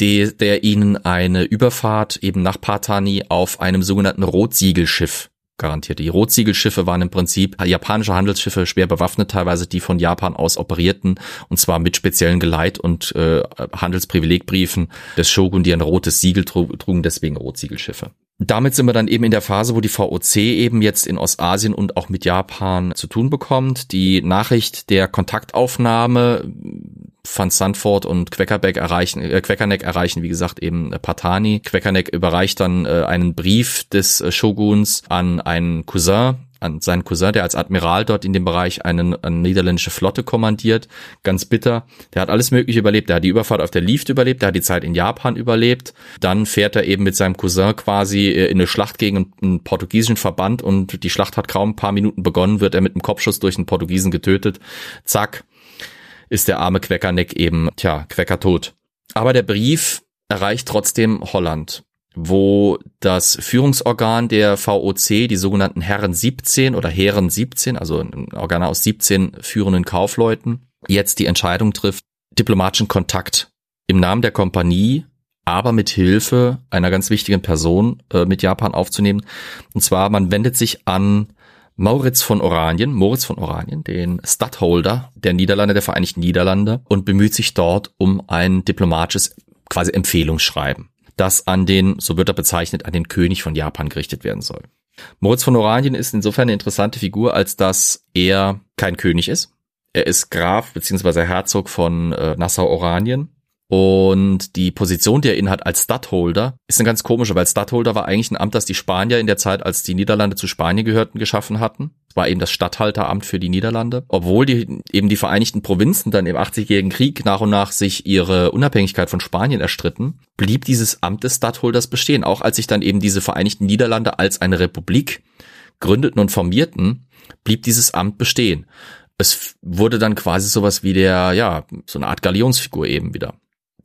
C: die, der ihnen eine Überfahrt eben nach Patani auf einem sogenannten Rotziegelschiff garantiert. Die Rotsiegelschiffe waren im Prinzip japanische Handelsschiffe, schwer bewaffnet teilweise, die von Japan aus operierten und zwar mit speziellen Geleit- und äh, Handelsprivilegbriefen des Shogun, die ein rotes Siegel trugen, deswegen Rotsiegelschiffe. Damit sind wir dann eben in der Phase, wo die VOC eben jetzt in Ostasien und auch mit Japan zu tun bekommt. Die Nachricht der Kontaktaufnahme Van Sanford und Queckerbeck erreichen, äh, Queckerneck erreichen, wie gesagt, eben äh, Patani. Queckerneck überreicht dann äh, einen Brief des äh, Shoguns an einen Cousin, an seinen Cousin, der als Admiral dort in dem Bereich einen, eine niederländische Flotte kommandiert. Ganz bitter. Der hat alles Mögliche überlebt. Der hat die Überfahrt auf der Lift überlebt. Der hat die Zeit in Japan überlebt. Dann fährt er eben mit seinem Cousin quasi äh, in eine Schlacht gegen einen portugiesischen Verband und die Schlacht hat kaum ein paar Minuten begonnen, wird er mit einem Kopfschuss durch einen Portugiesen getötet. Zack ist der arme Queckerneck eben, tja, Quecker tot. Aber der Brief erreicht trotzdem Holland, wo das Führungsorgan der VOC, die sogenannten Herren 17 oder Herren 17, also ein Organ aus 17 führenden Kaufleuten, jetzt die Entscheidung trifft, diplomatischen Kontakt im Namen der Kompanie, aber mit Hilfe einer ganz wichtigen Person äh, mit Japan aufzunehmen. Und zwar, man wendet sich an Mauritz von Oranien, Moritz von Oranien, den Stadtholder der Niederlande, der Vereinigten Niederlande und bemüht sich dort um ein diplomatisches quasi Empfehlungsschreiben, das an den, so wird er bezeichnet, an den König von Japan gerichtet werden soll. Moritz von Oranien ist insofern eine interessante Figur, als dass er kein König ist. Er ist Graf bzw. Herzog von äh, Nassau-Oranien und die Position, die er innehat als Stadtholder, ist eine ganz komische, weil Stadtholder war eigentlich ein Amt, das die Spanier in der Zeit, als die Niederlande zu Spanien gehörten, geschaffen hatten. Es war eben das Statthalteramt für die Niederlande. Obwohl die, eben die Vereinigten Provinzen dann im 80-jährigen Krieg nach und nach sich ihre Unabhängigkeit von Spanien erstritten, blieb dieses Amt des Stadtholders bestehen. Auch als sich dann eben diese Vereinigten Niederlande als eine Republik gründeten und formierten, blieb dieses Amt bestehen. Es wurde dann quasi sowas wie der, ja, so eine Art Galionsfigur eben wieder.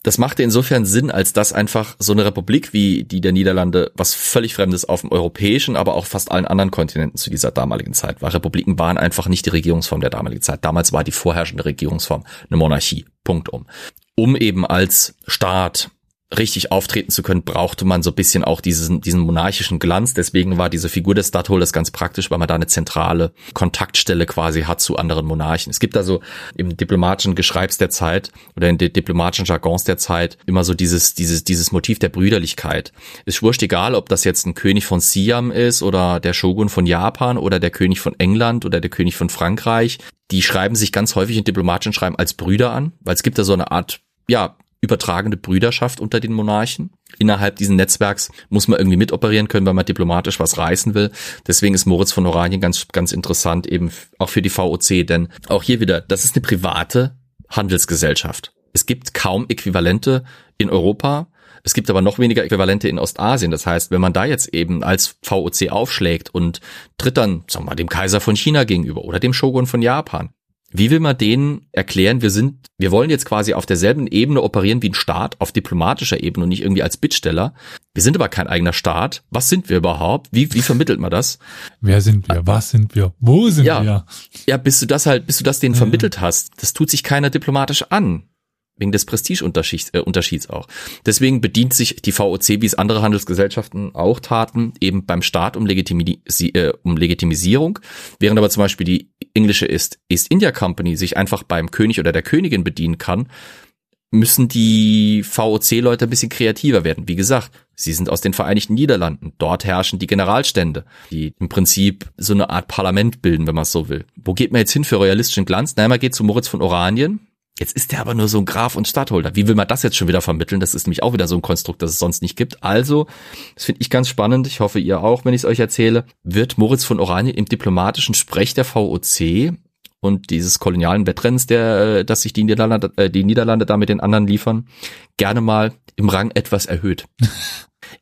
C: Das machte insofern Sinn, als dass einfach so eine Republik wie die der Niederlande was völlig Fremdes auf dem europäischen, aber auch fast allen anderen Kontinenten zu dieser damaligen Zeit war. Republiken waren einfach nicht die Regierungsform der damaligen Zeit. Damals war die vorherrschende Regierungsform eine Monarchie. Punkt um. Um eben als Staat richtig auftreten zu können, brauchte man so ein bisschen auch diesen, diesen monarchischen Glanz. Deswegen war diese Figur des Stadtholders ganz praktisch, weil man da eine zentrale Kontaktstelle quasi hat zu anderen Monarchen. Es gibt also im diplomatischen Geschreibs der Zeit oder in den diplomatischen Jargons der Zeit immer so dieses, dieses, dieses Motiv der Brüderlichkeit. Ist wurscht egal, ob das jetzt ein König von Siam ist oder der Shogun von Japan oder der König von England oder der König von Frankreich. Die schreiben sich ganz häufig in diplomatischen Schreiben als Brüder an, weil es gibt da so eine Art, ja, übertragene Brüderschaft unter den Monarchen. Innerhalb diesen Netzwerks muss man irgendwie mitoperieren können, weil man diplomatisch was reißen will. Deswegen ist Moritz von Oranien ganz, ganz interessant eben auch für die VOC, denn auch hier wieder, das ist eine private Handelsgesellschaft. Es gibt kaum Äquivalente in Europa. Es gibt aber noch weniger Äquivalente in Ostasien. Das heißt, wenn man da jetzt eben als VOC aufschlägt und tritt dann, sagen wir mal, dem Kaiser von China gegenüber oder dem Shogun von Japan, wie will man denen erklären, wir sind, wir wollen jetzt quasi auf derselben Ebene operieren wie ein Staat, auf diplomatischer Ebene und nicht irgendwie als Bittsteller. Wir sind aber kein eigener Staat. Was sind wir überhaupt? Wie, wie vermittelt man das?
B: Wer sind wir? Was sind wir? Wo sind
C: ja,
B: wir?
C: Ja, bis du das halt, bis du das denen vermittelt hast, das tut sich keiner diplomatisch an. Wegen des Prestigeunterschieds äh, Unterschieds auch. Deswegen bedient sich die VOC, wie es andere Handelsgesellschaften auch taten, eben beim Staat um, Legitimi äh, um Legitimisierung, während aber zum Beispiel die englische East, East India Company sich einfach beim König oder der Königin bedienen kann, müssen die VOC-Leute ein bisschen kreativer werden. Wie gesagt, sie sind aus den Vereinigten Niederlanden. Dort herrschen die Generalstände, die im Prinzip so eine Art Parlament bilden, wenn man es so will. Wo geht man jetzt hin für realistischen Glanz? Na, man geht zu Moritz von Oranien, Jetzt ist er aber nur so ein Graf und Stadtholder. Wie will man das jetzt schon wieder vermitteln? Das ist nämlich auch wieder so ein Konstrukt, das es sonst nicht gibt. Also, das finde ich ganz spannend. Ich hoffe, ihr auch, wenn ich es euch erzähle. Wird Moritz von Oranien im diplomatischen Sprech der VOC und dieses kolonialen Wettrennens, der, dass sich die Niederlande, äh, die Niederlande da mit den anderen liefern, gerne mal im Rang etwas erhöht. <laughs>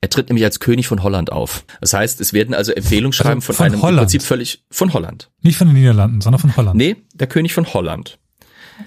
C: Er tritt nämlich als König von Holland auf. Das heißt, es werden also Empfehlungsschreiben also von, von, einem Holland. im Prinzip völlig von Holland.
B: Nicht von den Niederlanden, sondern von Holland.
C: Nee, der König von Holland.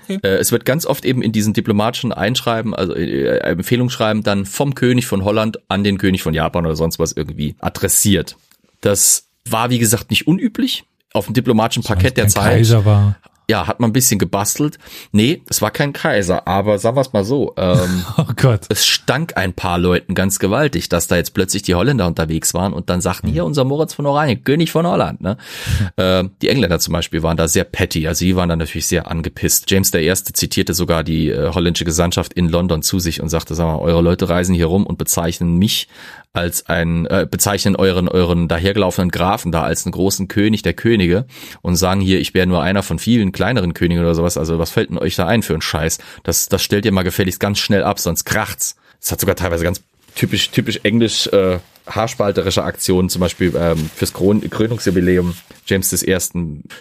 C: Okay. Äh, es wird ganz oft eben in diesen diplomatischen Einschreiben, also äh, Empfehlungsschreiben dann vom König von Holland an den König von Japan oder sonst was irgendwie adressiert. Das war, wie gesagt, nicht unüblich auf dem diplomatischen Parkett der Zeit.
B: Kaiser war
C: ja, hat man ein bisschen gebastelt. Nee, es war kein Kaiser, aber sagen wir es mal so, ähm, <laughs>
B: oh Gott.
C: es stank ein paar Leuten ganz gewaltig, dass da jetzt plötzlich die Holländer unterwegs waren und dann sagten, mhm. hier unser Moritz von Oranien, König von Holland. Ne? Mhm. <laughs> Äh, die Engländer zum Beispiel waren da sehr petty, also sie waren da natürlich sehr angepisst. James Erste zitierte sogar die äh, holländische Gesandtschaft in London zu sich und sagte, sag mal, eure Leute reisen hier rum und bezeichnen mich als ein, äh, bezeichnen euren, euren dahergelaufenen Grafen da als einen großen König der Könige und sagen hier, ich wäre nur einer von vielen kleineren Königen oder sowas. Also was fällt denn euch da ein für ein Scheiß? Das, das stellt ihr mal gefälligst ganz schnell ab, sonst kracht's. Es hat sogar teilweise ganz typisch, typisch englisch äh, haarspalterische Aktionen, zum Beispiel ähm, fürs Kron Krönungsjubiläum James I.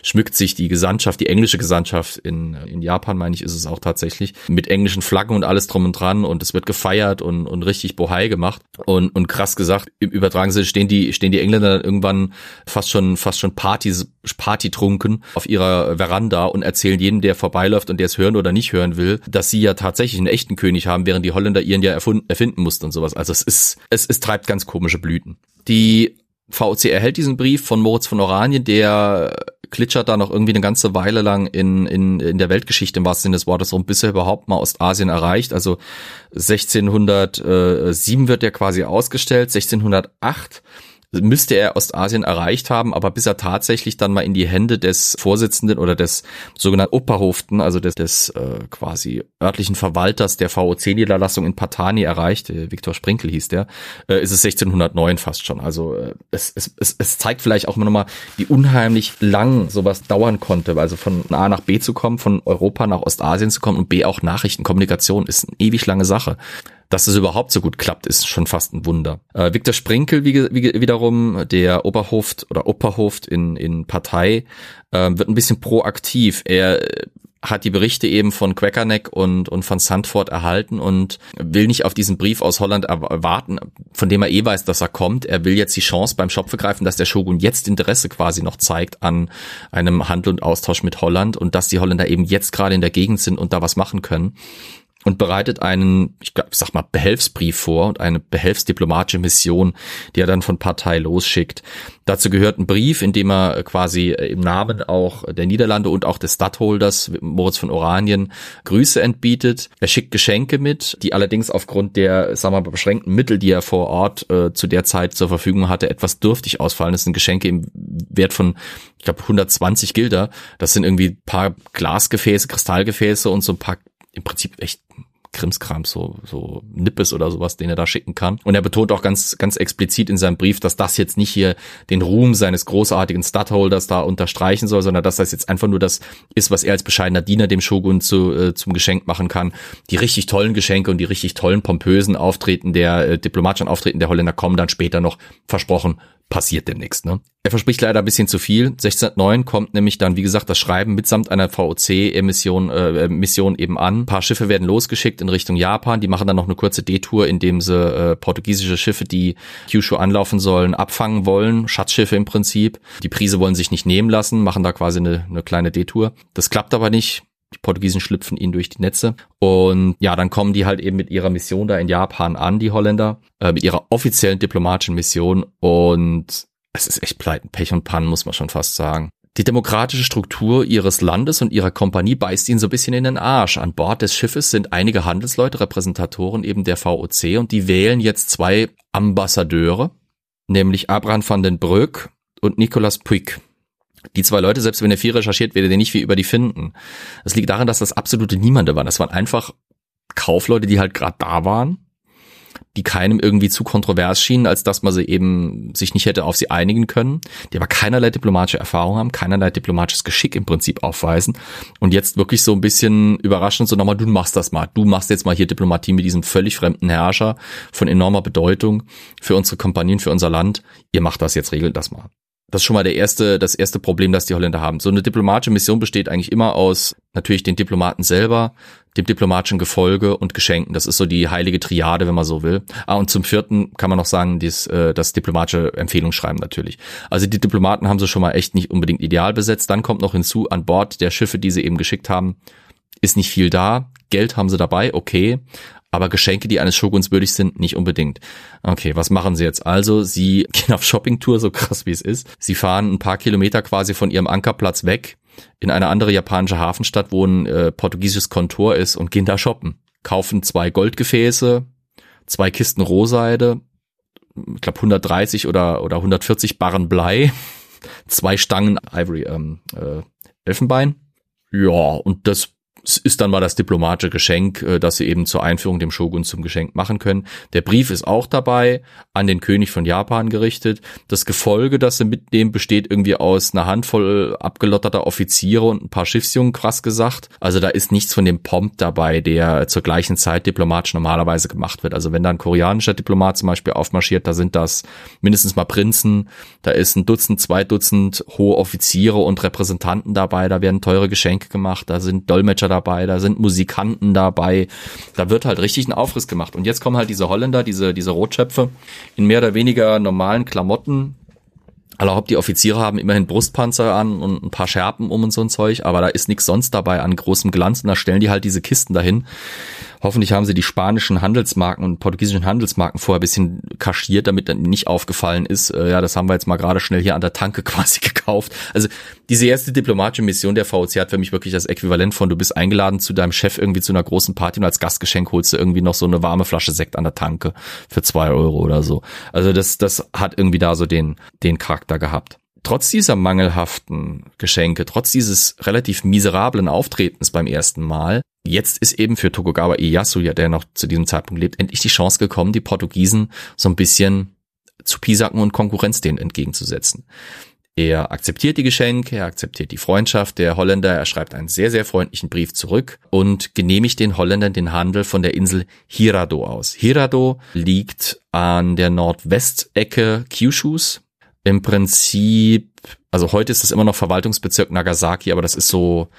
C: schmückt sich die Gesandtschaft, die englische Gesandtschaft in, in Japan, meine ich, ist es auch tatsächlich, mit englischen Flaggen und alles drum und dran und es wird gefeiert und, und richtig Bohai gemacht und, und krass gesagt, im übertragenen Sinne stehen die, stehen die Engländer dann irgendwann fast schon, fast schon Partys, Partytrunken auf ihrer Veranda und erzählen jedem, der vorbeiläuft und der es hören oder nicht hören will, dass sie ja tatsächlich einen echten König haben, während die Holländer ihren ja erfunden, erfinden mussten und sowas. Also es ist, es, es treibt ganz komische Blüten. Die VOC erhält diesen Brief von Moritz von Oranien, der klitschert da noch irgendwie eine ganze Weile lang in, in, in der Weltgeschichte im wahrsten Sinne des Wortes rum, bis er überhaupt mal Ostasien erreicht. Also 1607 wird er quasi ausgestellt, 1608 müsste er Ostasien erreicht haben, aber bis er tatsächlich dann mal in die Hände des Vorsitzenden oder des sogenannten Operhoften, also des, des äh, quasi örtlichen Verwalters der VOC-Niederlassung in Patani erreicht, äh, Viktor Sprinkel hieß der, äh, ist es 1609 fast schon. Also äh, es, es, es, es zeigt vielleicht auch immer nochmal, wie unheimlich lang sowas dauern konnte, also von A nach B zu kommen, von Europa nach Ostasien zu kommen und B auch Nachrichtenkommunikation ist eine ewig lange Sache dass es überhaupt so gut klappt, ist schon fast ein Wunder. Äh, Viktor Sprinkel wie, wie, wiederum, der Oberhoft oder Oberhoft in, in Partei, äh, wird ein bisschen proaktiv. Er äh, hat die Berichte eben von Quackerneck und, und von Sandford erhalten und will nicht auf diesen Brief aus Holland erwarten, von dem er eh weiß, dass er kommt. Er will jetzt die Chance beim Schopf greifen, dass der Shogun jetzt Interesse quasi noch zeigt an einem Handel und Austausch mit Holland und dass die Holländer eben jetzt gerade in der Gegend sind und da was machen können und bereitet einen, ich sag mal, Behelfsbrief vor und eine behelfsdiplomatische Mission, die er dann von Partei lossschickt. Dazu gehört ein Brief, in dem er quasi im Namen auch der Niederlande und auch des Stadtholders Moritz von Oranien Grüße entbietet. Er schickt Geschenke mit, die allerdings aufgrund der, sagen wir mal, beschränkten Mittel, die er vor Ort äh, zu der Zeit zur Verfügung hatte, etwas dürftig ausfallen. Das sind Geschenke im Wert von, ich glaube, 120 Gilder. Das sind irgendwie paar Glasgefäße, Kristallgefäße und so ein paar im Prinzip echt Krimskram, so, so Nippes oder sowas, den er da schicken kann. Und er betont auch ganz, ganz explizit in seinem Brief, dass das jetzt nicht hier den Ruhm seines großartigen Stadtholders da unterstreichen soll, sondern dass das jetzt einfach nur das ist, was er als bescheidener Diener dem Shogun zu, äh, zum Geschenk machen kann. Die richtig tollen Geschenke und die richtig tollen, pompösen Auftreten der äh, diplomatischen Auftreten der Holländer kommen dann später noch versprochen passiert demnächst. Ne? Er verspricht leider ein bisschen zu viel. 1609 kommt nämlich dann, wie gesagt, das Schreiben mitsamt einer VOC-Emission äh, Mission eben an. Ein paar Schiffe werden losgeschickt in Richtung Japan. Die machen dann noch eine kurze Detour, indem sie äh, portugiesische Schiffe, die Kyushu anlaufen sollen, abfangen wollen. Schatzschiffe im Prinzip. Die Prise wollen sich nicht nehmen lassen, machen da quasi eine, eine kleine Detour. Das klappt aber nicht. Die Portugiesen schlüpfen ihnen durch die Netze. Und ja, dann kommen die halt eben mit ihrer Mission da in Japan an, die Holländer, äh, mit ihrer offiziellen diplomatischen Mission. Und es ist echt Pleiten, Pech und Pannen, muss man schon fast sagen. Die demokratische Struktur ihres Landes und ihrer Kompanie beißt ihnen so ein bisschen in den Arsch. An Bord des Schiffes sind einige Handelsleute, Repräsentatoren eben der VOC und die wählen jetzt zwei Ambassadeure, nämlich Abraham van den Brück und Nicolas Puig. Die zwei Leute, selbst wenn ihr viel recherchiert, werdet ihr nicht viel über die finden. Das liegt daran, dass das absolute Niemande waren. Das waren einfach Kaufleute, die halt gerade da waren die keinem irgendwie zu kontrovers schienen, als dass man sie eben sich nicht hätte auf sie einigen können, die aber keinerlei diplomatische Erfahrung haben, keinerlei diplomatisches Geschick im Prinzip aufweisen und jetzt wirklich so ein bisschen überraschend so nochmal, du machst das mal, du machst jetzt mal hier Diplomatie mit diesem völlig fremden Herrscher von enormer Bedeutung für unsere Kompanien, für unser Land, ihr macht das jetzt, regelt das mal. Das ist schon mal der erste, das erste Problem, das die Holländer haben. So eine diplomatische Mission besteht eigentlich immer aus natürlich den Diplomaten selber, dem diplomatischen Gefolge und Geschenken. Das ist so die heilige Triade, wenn man so will. Ah, und zum vierten kann man noch sagen, dies, äh, das diplomatische Empfehlungsschreiben natürlich. Also die Diplomaten haben sie schon mal echt nicht unbedingt ideal besetzt. Dann kommt noch hinzu, an Bord der Schiffe, die sie eben geschickt haben, ist nicht viel da. Geld haben sie dabei, okay. Aber Geschenke, die eines Shoguns würdig sind, nicht unbedingt. Okay, was machen sie jetzt? Also, sie <laughs> gehen auf Shoppingtour, so krass wie es ist. Sie fahren ein paar Kilometer quasi von ihrem Ankerplatz weg in eine andere japanische Hafenstadt, wo ein äh, portugiesisches Kontor ist und gehen da shoppen. Kaufen zwei Goldgefäße, zwei Kisten Rohseide, ich glaube 130 oder, oder 140 Barren Blei, <laughs> zwei Stangen Ivory ähm, äh, Elfenbein. Ja, und das ist dann mal das diplomatische Geschenk, äh, das sie eben zur Einführung dem Shogun zum Geschenk machen können. Der Brief ist auch dabei, an den König von Japan gerichtet. Das Gefolge, das sie mitnehmen, besteht irgendwie aus einer Handvoll abgelotterter Offiziere und ein paar Schiffsjungen, krass gesagt. Also da ist nichts von dem Pomp dabei, der zur gleichen Zeit diplomatisch normalerweise gemacht wird. Also wenn da ein koreanischer Diplomat zum Beispiel aufmarschiert, da sind das mindestens mal Prinzen, da ist ein Dutzend, zwei Dutzend hohe Offiziere und Repräsentanten dabei, da werden teure Geschenke gemacht, da sind Dolmetscher dabei dabei, da sind Musikanten dabei, da wird halt richtig ein Aufriss gemacht. Und jetzt kommen halt diese Holländer, diese, diese Rotschöpfe in mehr oder weniger normalen Klamotten, Allerhaupt die Offiziere haben immerhin Brustpanzer an und ein paar Scherpen um und so ein Zeug, aber da ist nichts sonst dabei an großem Glanz und da stellen die halt diese Kisten dahin. Hoffentlich haben sie die spanischen Handelsmarken und portugiesischen Handelsmarken vorher bisschen kaschiert, damit dann nicht aufgefallen ist. Äh, ja, das haben wir jetzt mal gerade schnell hier an der Tanke <laughs> quasi gekauft. Also diese erste diplomatische Mission der VOC hat für mich wirklich das Äquivalent von, du bist eingeladen zu deinem Chef irgendwie zu einer großen Party und als Gastgeschenk holst du irgendwie noch so eine warme Flasche Sekt an der Tanke für zwei Euro oder so. Also das, das hat irgendwie da so den, den Charakter gehabt trotz dieser mangelhaften Geschenke, trotz dieses relativ miserablen Auftretens beim ersten Mal, jetzt ist eben für Tokugawa Ieyasu, ja, der noch zu diesem Zeitpunkt lebt, endlich die Chance gekommen, die Portugiesen so ein bisschen zu pisacken und Konkurrenz denen entgegenzusetzen. Er akzeptiert die Geschenke, er akzeptiert die Freundschaft der Holländer, er schreibt einen sehr, sehr freundlichen Brief zurück und genehmigt den Holländern den Handel von der Insel Hirado aus. Hirado liegt an der Nordwestecke Kyushus, im Prinzip, also heute ist das immer noch Verwaltungsbezirk Nagasaki, aber das ist so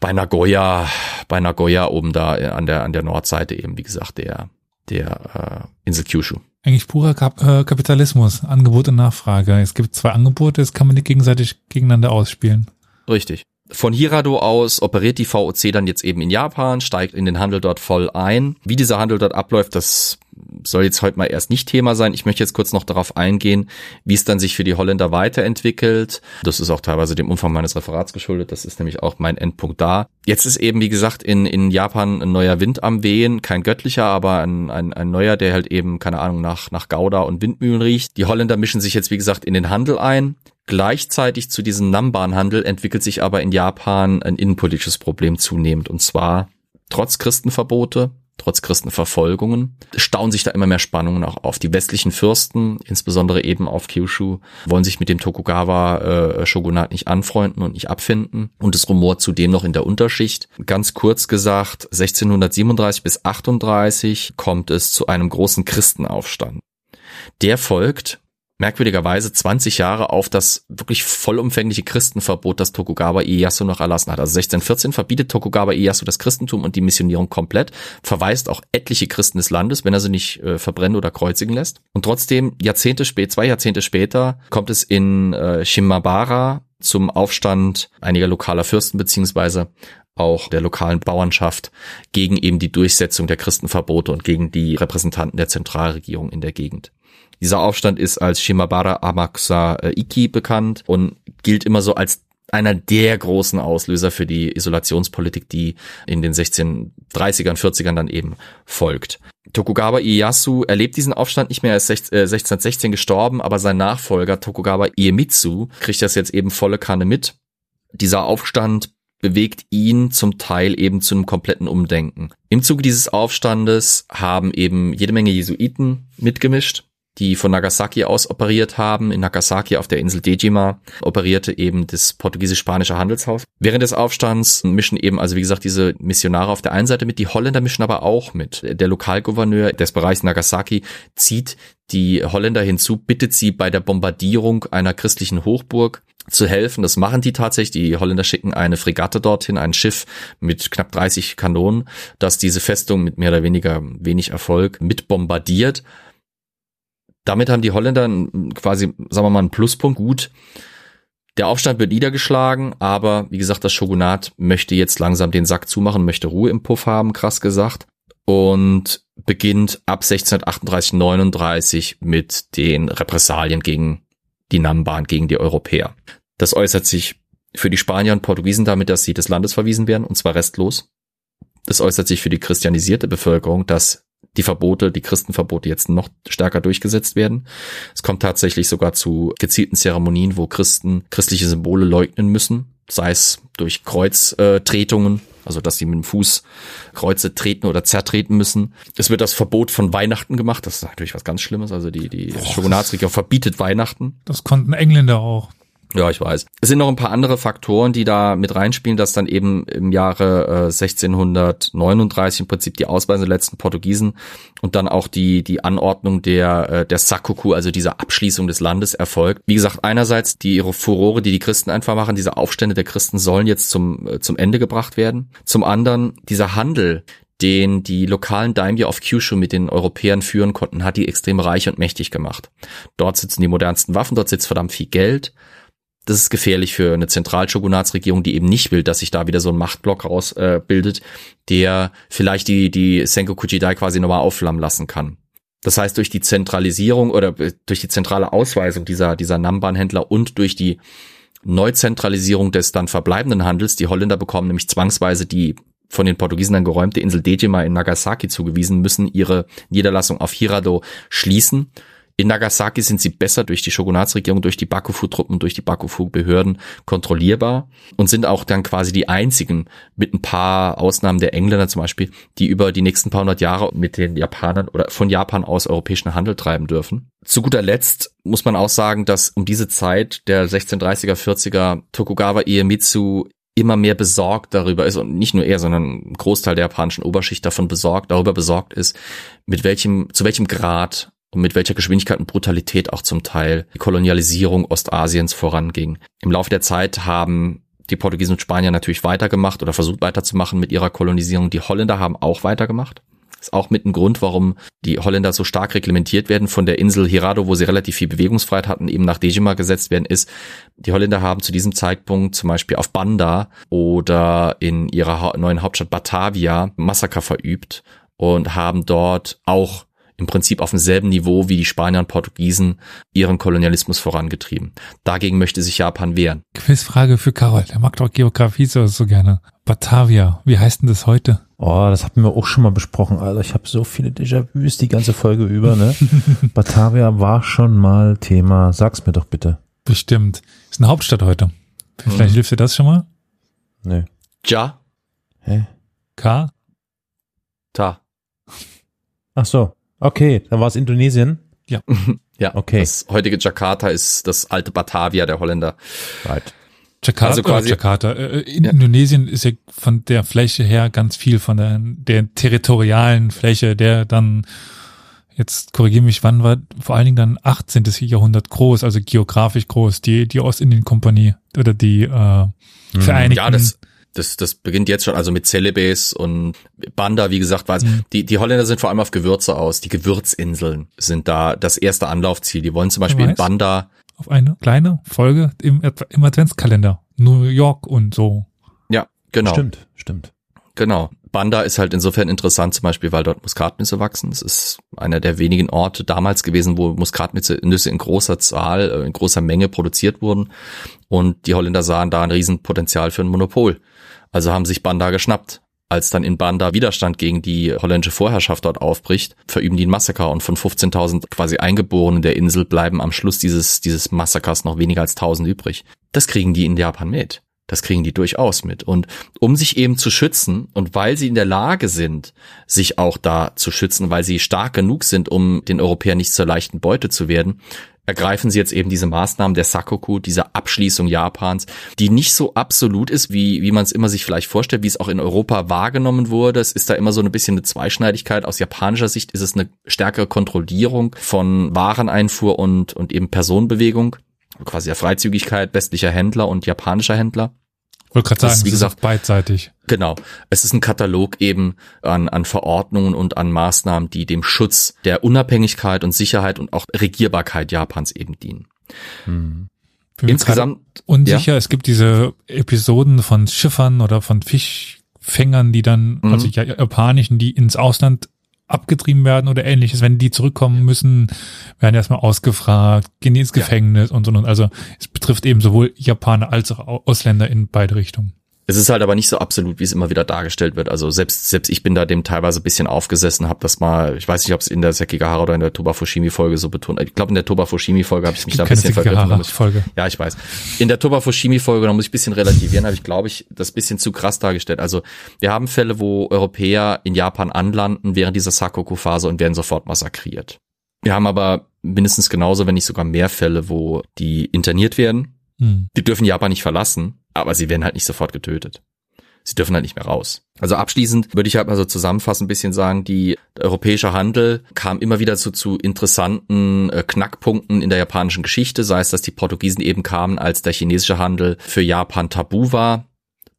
C: bei Nagoya, bei Nagoya oben da an der an der Nordseite eben, wie gesagt, der der äh, Insel Kyushu.
B: Eigentlich purer Kap äh, Kapitalismus, Angebot und Nachfrage. Es gibt zwei Angebote, es kann man die gegenseitig gegeneinander ausspielen.
C: Richtig. Von Hirado aus operiert die VOC dann jetzt eben in Japan, steigt in den Handel dort voll ein. Wie dieser Handel dort abläuft, das soll jetzt heute mal erst nicht Thema sein. Ich möchte jetzt kurz noch darauf eingehen, wie es dann sich für die Holländer weiterentwickelt. Das ist auch teilweise dem Umfang meines Referats geschuldet. Das ist nämlich auch mein Endpunkt da. Jetzt ist eben, wie gesagt, in, in Japan ein neuer Wind am Wehen. Kein göttlicher, aber ein, ein, ein neuer, der halt eben, keine Ahnung, nach, nach Gouda und Windmühlen riecht. Die Holländer mischen sich jetzt, wie gesagt, in den Handel ein. Gleichzeitig zu diesem Namban-Handel entwickelt sich aber in Japan ein innenpolitisches Problem zunehmend. Und zwar trotz Christenverbote, trotz Christenverfolgungen, stauen sich da immer mehr Spannungen auch auf. Die westlichen Fürsten, insbesondere eben auf Kyushu, wollen sich mit dem Tokugawa-Shogunat äh, nicht anfreunden und nicht abfinden. Und es rumort zudem noch in der Unterschicht. Ganz kurz gesagt, 1637 bis 38 kommt es zu einem großen Christenaufstand. Der folgt merkwürdigerweise 20 Jahre auf das wirklich vollumfängliche Christenverbot, das Tokugawa Ieyasu noch erlassen hat. Also 1614 verbietet Tokugawa Ieyasu das Christentum und die Missionierung komplett, verweist auch etliche Christen des Landes, wenn er sie nicht äh, verbrennen oder kreuzigen lässt. Und trotzdem, Jahrzehnte später, zwei Jahrzehnte später, kommt es in äh, Shimabara zum Aufstand einiger lokaler Fürsten beziehungsweise auch der lokalen Bauernschaft gegen eben die Durchsetzung der Christenverbote und gegen die Repräsentanten der Zentralregierung in der Gegend. Dieser Aufstand ist als Shimabara Amakusa Iki bekannt und gilt immer so als einer der großen Auslöser für die Isolationspolitik, die in den 1630ern, 40ern dann eben folgt. Tokugawa Ieyasu erlebt diesen Aufstand nicht mehr, er ist 1616 äh, gestorben, aber sein Nachfolger Tokugawa Iemitsu kriegt das jetzt eben volle Kanne mit. Dieser Aufstand bewegt ihn zum Teil eben zu einem kompletten Umdenken. Im Zuge dieses Aufstandes haben eben jede Menge Jesuiten mitgemischt die von Nagasaki aus operiert haben. In Nagasaki auf der Insel Dejima operierte eben das portugiesisch-spanische Handelshaus. Während des Aufstands mischen eben, also wie gesagt, diese Missionare auf der einen Seite mit, die Holländer mischen aber auch mit. Der Lokalgouverneur des Bereichs Nagasaki zieht die Holländer hinzu, bittet sie bei der Bombardierung einer christlichen Hochburg zu helfen. Das machen die tatsächlich. Die Holländer schicken eine Fregatte dorthin, ein Schiff mit knapp 30 Kanonen, das diese Festung mit mehr oder weniger wenig Erfolg mit bombardiert damit haben die Holländer quasi, sagen wir mal, einen Pluspunkt. Gut, der Aufstand wird niedergeschlagen, aber wie gesagt, das Shogunat möchte jetzt langsam den Sack zumachen, möchte Ruhe im Puff haben, krass gesagt. Und beginnt ab 1638, 39 mit den Repressalien gegen die Namban, gegen die Europäer. Das äußert sich für die Spanier und Portugiesen damit, dass sie des Landes verwiesen werden, und zwar restlos. Das äußert sich für die christianisierte Bevölkerung, dass die Verbote, die Christenverbote jetzt noch stärker durchgesetzt werden. Es kommt tatsächlich sogar zu gezielten Zeremonien, wo Christen christliche Symbole leugnen müssen, sei es durch Kreuztretungen, also dass sie mit dem Fuß Kreuze treten oder zertreten müssen. Es wird das Verbot von Weihnachten gemacht, das ist natürlich was ganz Schlimmes, also die, die Shogunatsregierung verbietet Weihnachten.
B: Das konnten Engländer auch.
C: Ja, ich weiß. Es sind noch ein paar andere Faktoren, die da mit reinspielen, dass dann eben im Jahre äh, 1639 im Prinzip die Ausweisung der letzten Portugiesen und dann auch die, die Anordnung der, äh, der Sakoku, also dieser Abschließung des Landes erfolgt. Wie gesagt, einerseits die ihre Furore, die die Christen einfach machen, diese Aufstände der Christen sollen jetzt zum, äh, zum Ende gebracht werden. Zum anderen dieser Handel, den die lokalen Daimyo auf Kyushu mit den Europäern führen konnten, hat die extrem reich und mächtig gemacht. Dort sitzen die modernsten Waffen, dort sitzt verdammt viel Geld das ist gefährlich für eine Zentralshogunatsregierung, die eben nicht will, dass sich da wieder so ein Machtblock rausbildet, äh, der vielleicht die, die Sengoku Jidai quasi nochmal aufflammen lassen kann. Das heißt, durch die Zentralisierung oder äh, durch die zentrale Ausweisung dieser, dieser Namban-Händler und durch die Neuzentralisierung des dann verbleibenden Handels, die Holländer bekommen nämlich zwangsweise die von den Portugiesen dann geräumte Insel Dejima in Nagasaki zugewiesen, müssen ihre Niederlassung auf Hirado schließen in Nagasaki sind sie besser durch die Shogunatsregierung, durch die Bakufu-Truppen, durch die Bakufu-Behörden kontrollierbar und sind auch dann quasi die einzigen, mit ein paar Ausnahmen der Engländer zum Beispiel, die über die nächsten paar hundert Jahre mit den Japanern oder von Japan aus europäischen Handel treiben dürfen. Zu guter Letzt muss man auch sagen, dass um diese Zeit der 1630er, 40er Tokugawa Iemitsu immer mehr besorgt darüber ist und nicht nur er, sondern ein Großteil der japanischen Oberschicht davon besorgt, darüber besorgt ist, mit welchem, zu welchem Grad und mit welcher Geschwindigkeit und Brutalität auch zum Teil die Kolonialisierung Ostasiens voranging. Im Laufe der Zeit haben die Portugiesen und Spanier natürlich weitergemacht oder versucht weiterzumachen mit ihrer Kolonisierung. Die Holländer haben auch weitergemacht. ist auch mit ein Grund, warum die Holländer so stark reglementiert werden von der Insel Hirado, wo sie relativ viel Bewegungsfreiheit hatten, eben nach Dejima gesetzt werden, ist, die Holländer haben zu diesem Zeitpunkt zum Beispiel auf Banda oder in ihrer neuen Hauptstadt Batavia Massaker verübt und haben dort auch im Prinzip auf demselben Niveau wie die Spanier und Portugiesen ihren Kolonialismus vorangetrieben. Dagegen möchte sich Japan wehren.
B: Quizfrage für Karol, der mag doch Geografie so, so gerne. Batavia, wie heißt denn das heute?
A: Oh, das hatten wir auch schon mal besprochen, Alter. Ich habe so viele Déjà-vus die ganze Folge über, ne? <laughs> Batavia war schon mal Thema. Sag's mir doch bitte.
B: Bestimmt. Ist eine Hauptstadt heute. Vielleicht hm. hilft dir das schon mal?
A: Nee.
C: Ja.
A: Hä?
B: K?
C: Ta.
A: Ach so. Okay, dann war es Indonesien.
C: Ja,
A: Okay.
C: das heutige Jakarta ist das alte Batavia der Holländer.
A: Right.
B: Jakarta,
C: Also quasi-
B: äh, Jakarta. Äh, in
C: Ja.
B: Indonesien ist ja von der Fläche her ganz viel von der, der territorialen Fläche, der dann, jetzt korrigiere mich, wann war vor allen Dingen dann 18. Jahrhundert groß, also geografisch groß, die, die Ostindien-Kompanie oder die äh, Vereinigten.
C: Ja, das, das, das beginnt jetzt schon, also mit Celebes und Banda, wie gesagt, war es, die, die Holländer sind vor allem auf Gewürze aus. Die Gewürzinseln sind da das erste Anlaufziel. Die wollen zum Beispiel in. Banda,
B: auf eine kleine Folge im, im Adventskalender. New York und so.
C: ja, genau.
A: Stimmt, stimmt.
C: Genau. Banda ist halt insofern interessant, zum Beispiel, weil dort Muskatnüsse wachsen. Es ist einer der wenigen Orte damals gewesen, wo Muskatnüsse Nüsse in großer Zahl, äh, in großer Menge produziert wurden. Und die Holländer sahen da ein Riesenpotenzial für ein Monopol. Also haben sich Banda geschnappt. Als dann in Banda Widerstand gegen die holländische Vorherrschaft dort aufbricht, verüben die ein Massaker und von 15.000 quasi Eingeborenen der Insel bleiben am Schluss dieses, dieses Massakers noch weniger als 1.000 übrig. Das kriegen die in Japan mit. Das kriegen die durchaus mit. Und um sich eben zu schützen und weil sie in der Lage sind, sich auch da zu schützen, weil sie stark genug sind, um den Europäern nicht zur leichten Beute zu werden, ergreifen sie jetzt eben diese Maßnahmen der Sakoku, dieser Abschließung Japans, die nicht so absolut ist, wie, wie man es immer sich vielleicht vorstellt, wie es auch in Europa wahrgenommen wurde. Es ist da immer so ein bisschen eine Zweischneidigkeit. Aus japanischer Sicht ist es eine stärkere Kontrollierung von Wareneinfuhr und, und eben Personenbewegung, quasi der Freizügigkeit westlicher Händler und japanischer Händler.
B: Wollte gerade sagen,
C: ist, wie
B: es ist
C: gesagt,
B: beidseitig.
C: Genau. Es ist ein Katalog eben an, an Verordnungen und an Maßnahmen, die dem Schutz der Unabhängigkeit und Sicherheit und auch Regierbarkeit Japans eben dienen.
A: Hm.
C: Insgesamt,
B: unsicher. Es gibt diese Episoden von Schiffern oder von Fischfängern, die dann,
C: Mhm.
B: also ja- japanischen, die ins Ausland abgetrieben werden oder ähnliches. Wenn die zurückkommen müssen, werden erstmal ausgefragt, gehen die ins
C: Ja.
B: Gefängnis und so. Und also es betrifft eben sowohl Japaner als auch Au- Ausländer in beide Richtungen.
C: Es ist halt aber nicht so absolut, wie es immer wieder dargestellt wird. Also selbst, selbst ich bin da dem teilweise ein bisschen aufgesessen, habe das mal, ich weiß nicht, ob es in der Sekigahara oder in der Toba Fushimi Folge so betont. Ich glaube, in der Toba Fushimi Folge habe ich mich da ein bisschen vergriffen.
B: Folge.
C: Ja, ich weiß. In der Toba Fushimi Folge, da muss ich ein bisschen relativieren, habe ich, glaube ich, das bisschen zu krass dargestellt. Also wir haben Fälle, wo Europäer in Japan anlanden während dieser Sakoku-Phase und werden sofort massakriert. Wir haben aber mindestens genauso, wenn nicht sogar mehr Fälle, wo die interniert werden.
B: Hm.
C: Die dürfen Japan nicht verlassen, aber sie werden halt nicht sofort getötet. Sie dürfen halt nicht mehr raus. Also abschließend würde ich halt mal so zusammenfassend ein bisschen sagen, die der europäische Handel kam immer wieder zu, zu interessanten äh, Knackpunkten in der japanischen Geschichte, sei es, dass die Portugiesen eben kamen, als der chinesische Handel für Japan tabu war,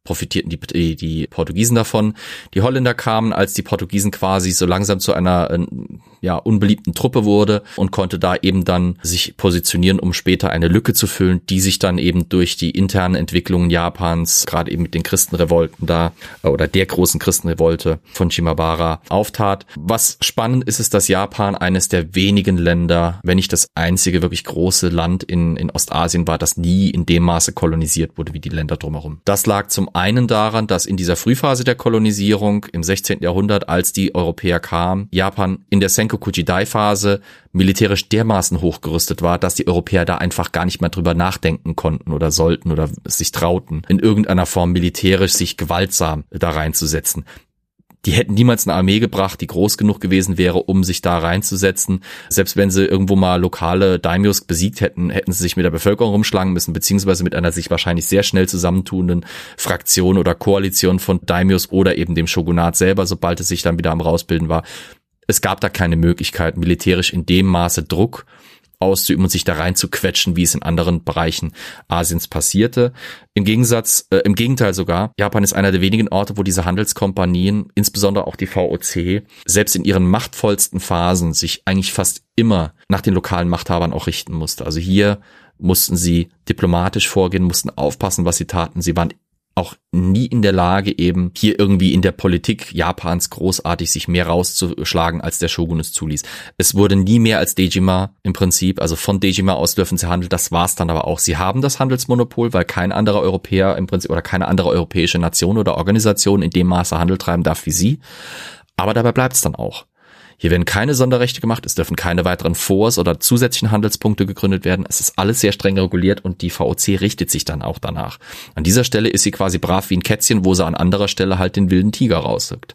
C: profitierten die, die, Portugiesen davon. Die Holländer kamen, als die Portugiesen quasi so langsam zu einer äh, ja, unbeliebten Truppe wurde und konnte da eben dann sich positionieren, um später eine Lücke zu füllen, die sich dann eben durch die internen Entwicklungen Japans, gerade eben mit den Christenrevolten da äh, oder der großen Christenrevolte von Shimabara auftat. Was spannend ist, ist, dass Japan eines der wenigen Länder, wenn nicht das einzige wirklich große Land in, in Ostasien war, das nie in dem Maße kolonisiert wurde wie die Länder drumherum. Das lag zum einen daran, dass in dieser Frühphase der Kolonisierung im 16. Jahrhundert, als die Europäer kamen, Japan in der Senkoku-Jidai-Phase militärisch dermaßen hochgerüstet war, dass die Europäer da einfach gar nicht mehr drüber nachdenken konnten oder sollten oder sich trauten, in irgendeiner Form militärisch sich gewaltsam da reinzusetzen die hätten niemals eine Armee gebracht, die groß genug gewesen wäre, um sich da reinzusetzen. Selbst wenn sie irgendwo mal lokale Daimyos besiegt hätten, hätten sie sich mit der Bevölkerung rumschlagen müssen, beziehungsweise mit einer sich wahrscheinlich sehr schnell zusammentuenden Fraktion oder Koalition von Daimyos oder eben dem Shogunat selber, sobald es sich dann wieder am rausbilden war. Es gab da keine Möglichkeit, militärisch in dem Maße Druck auszuüben und sich da rein zu quetschen, wie es in anderen Bereichen Asiens passierte. Im Gegensatz, äh, im Gegenteil sogar, Japan ist einer der wenigen Orte, wo diese Handelskompanien, insbesondere auch die VOC, selbst in ihren machtvollsten Phasen sich eigentlich fast immer nach den lokalen Machthabern auch richten musste. Also hier mussten sie diplomatisch vorgehen, mussten aufpassen, was sie taten. Sie waren auch nie in der Lage, eben hier irgendwie in der Politik Japans großartig sich mehr rauszuschlagen, als der Shogun es zuließ. Es wurde nie mehr als Dejima im Prinzip, also von Dejima aus dürfen sie handeln, das war's dann aber auch. Sie haben das Handelsmonopol, weil kein anderer Europäer im Prinzip oder keine andere europäische Nation oder Organisation in dem Maße Handel treiben darf wie sie. Aber dabei bleibt's dann auch. Hier werden keine Sonderrechte gemacht, es dürfen keine weiteren Forts oder zusätzlichen Handelspunkte gegründet werden. Es ist alles sehr streng reguliert und die VOC richtet sich dann auch danach. An dieser Stelle ist sie quasi brav wie ein Kätzchen, wo sie an anderer Stelle halt den wilden Tiger rausrückt.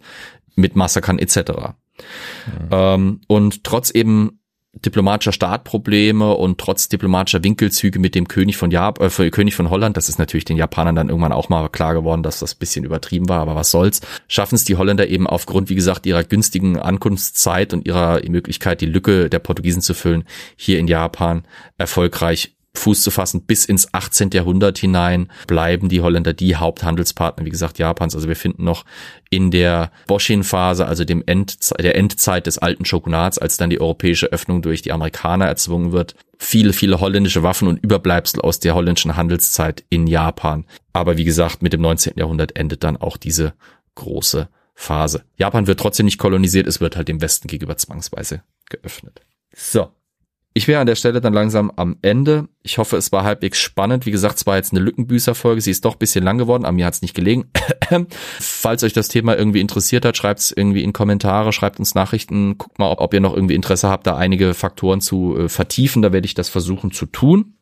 C: mit Massakern etc. Mhm. Ähm, und trotz eben diplomatischer Startprobleme und trotz diplomatischer Winkelzüge mit dem König von Japan, äh, König von Holland, das ist natürlich den Japanern dann irgendwann auch mal klar geworden, dass das bisschen übertrieben war, aber was soll's, schaffen es die Holländer eben aufgrund, wie gesagt, ihrer günstigen Ankunftszeit und ihrer Möglichkeit, die Lücke der Portugiesen zu füllen, hier in Japan erfolgreich Fuß zu fassen. Bis ins 18. Jahrhundert hinein bleiben die Holländer die Haupthandelspartner, wie gesagt, Japans. Also wir finden noch in der Boshin-Phase, also dem End, der Endzeit des alten Shogunats, als dann die europäische Öffnung durch die Amerikaner erzwungen wird, viele, viele holländische Waffen und Überbleibsel aus der holländischen Handelszeit in Japan. Aber wie gesagt, mit dem 19. Jahrhundert endet dann auch diese große Phase. Japan wird trotzdem nicht kolonisiert, es wird halt dem Westen gegenüber zwangsweise geöffnet. So, ich wäre an der Stelle dann langsam am Ende. Ich hoffe, es war halbwegs spannend. Wie gesagt, es war jetzt eine Lückenbüßer-Folge. Sie ist doch bisschen lang geworden, aber mir hat es nicht gelegen. <clears throat> Falls euch das Thema irgendwie interessiert hat, schreibt es irgendwie in Kommentare, schreibt uns Nachrichten. Guckt mal, ob, ob ihr noch irgendwie Interesse habt, da einige Faktoren zu äh, vertiefen. Da werde ich das versuchen zu tun.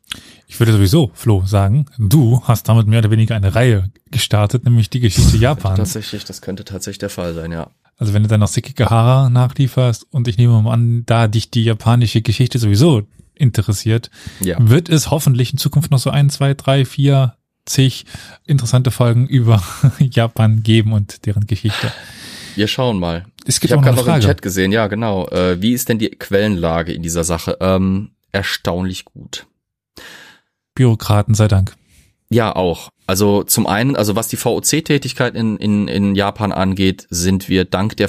B: Ich würde sowieso, Flo, sagen, du hast damit mehr oder weniger eine Reihe gestartet, nämlich die Geschichte Japans.
C: Tatsächlich, das könnte tatsächlich der Fall sein, ja.
B: Also wenn du dann noch Sekigahara nachlieferst und ich nehme mal an, da dich die japanische Geschichte sowieso interessiert, ja. wird es hoffentlich in Zukunft noch so ein, zwei, drei, vier, zig interessante Folgen über <laughs> Japan geben und deren Geschichte.
C: Wir schauen mal.
B: Es gibt ich habe gerade noch
C: im Chat gesehen, ja genau. Äh, wie ist denn die Quellenlage in dieser Sache? Ähm, erstaunlich gut.
B: Bürokraten sei Dank.
C: Ja, auch. Also zum einen, also was die VOC-Tätigkeit in, in, in Japan angeht, sind wir dank der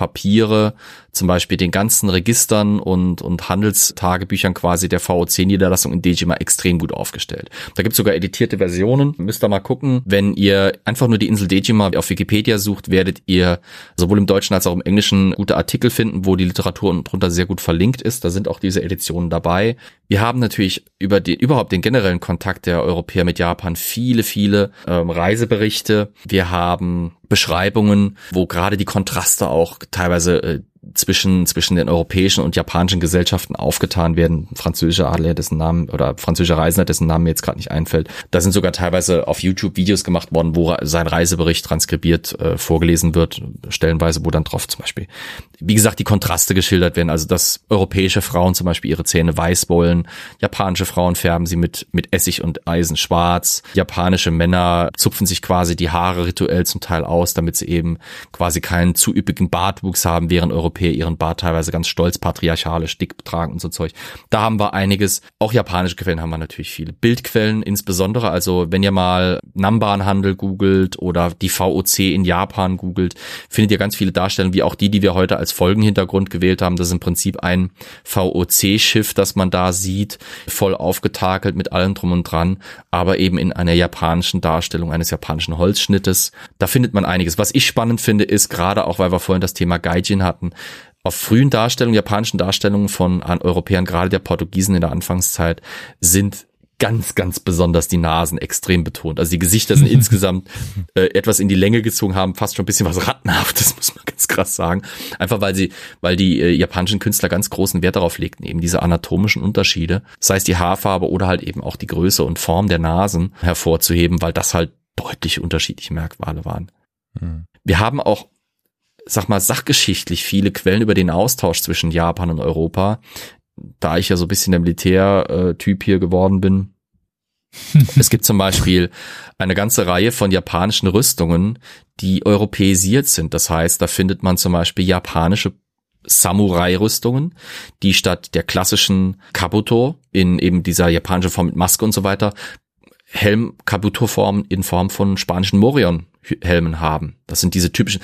C: VOC-Papiere, zum Beispiel den ganzen Registern und, und Handelstagebüchern quasi der VOC-Niederlassung in Dejima extrem gut aufgestellt. Da gibt's sogar editierte Versionen. Müsst ihr mal gucken. Wenn ihr einfach nur die Insel Dejima auf Wikipedia sucht, werdet ihr sowohl im Deutschen als auch im Englischen gute Artikel finden, wo die Literatur drunter sehr gut verlinkt ist. Da sind auch diese Editionen dabei. Wir haben natürlich über den, überhaupt den generellen Kontakt der Europäer mit Japan viele, viele ähm, Reiseberichte. Wir haben Beschreibungen, wo gerade die Kontraste auch teilweise äh, zwischen, zwischen den europäischen und japanischen Gesellschaften aufgetan werden. Französischer Adler, dessen Namen, oder französischer Reisender, dessen Namen mir jetzt gerade nicht einfällt. Da sind sogar teilweise auf YouTube Videos gemacht worden, wo sein Reisebericht transkribiert äh, vorgelesen wird, stellenweise, wo dann drauf zum Beispiel, wie gesagt, die Kontraste geschildert werden. Also, dass europäische Frauen zum Beispiel ihre Zähne weiß wollen, japanische Frauen färben sie mit, mit Essig und Eisen schwarz, japanische Männer zupfen sich quasi die Haare rituell zum Teil aus, damit sie eben quasi keinen zu üppigen Bartwuchs haben, während Europäer Europäer ihren Bart teilweise ganz stolz patriarchalisch dick tragen und so Zeug. Da haben wir einiges. Auch japanische Quellen haben wir natürlich viele. Bildquellen insbesondere. Also wenn ihr mal Namban-Handel googelt oder die VOC in Japan googelt, findet ihr ganz viele Darstellungen, wie auch die, die wir heute als Folgenhintergrund gewählt haben. Das ist im Prinzip ein VOC-Schiff, das man da sieht, voll aufgetakelt mit allem drum und dran, aber eben in einer japanischen Darstellung eines japanischen Holzschnittes. Da findet man einiges. Was ich spannend finde, ist gerade auch, weil wir vorhin das Thema Gaijin hatten, auf frühen Darstellungen, japanischen Darstellungen von Europäern, gerade der Portugiesen in der Anfangszeit, sind ganz, ganz besonders die Nasen extrem betont. Also die Gesichter sind <laughs> insgesamt äh, etwas in die Länge gezogen haben, fast schon ein bisschen was Rattenhaftes, <laughs> muss man ganz krass sagen. Einfach weil sie, weil die äh, japanischen Künstler ganz großen Wert darauf legten, eben diese anatomischen Unterschiede, sei es die Haarfarbe oder halt eben auch die Größe und Form der Nasen hervorzuheben, weil das halt deutlich unterschiedliche Merkmale waren. Mhm. Wir haben auch sag mal, sachgeschichtlich viele Quellen über den Austausch zwischen Japan und Europa. Da ich ja so ein bisschen der Militärtyp hier geworden bin. <laughs> es gibt zum Beispiel eine ganze Reihe von japanischen Rüstungen, die europäisiert sind. Das heißt, da findet man zum Beispiel japanische Samurai-Rüstungen, die statt der klassischen Kabuto in eben dieser japanischen Form mit Maske und so weiter Helm-Kabuto-Form in Form von spanischen Morion-Helmen haben. Das sind diese typischen,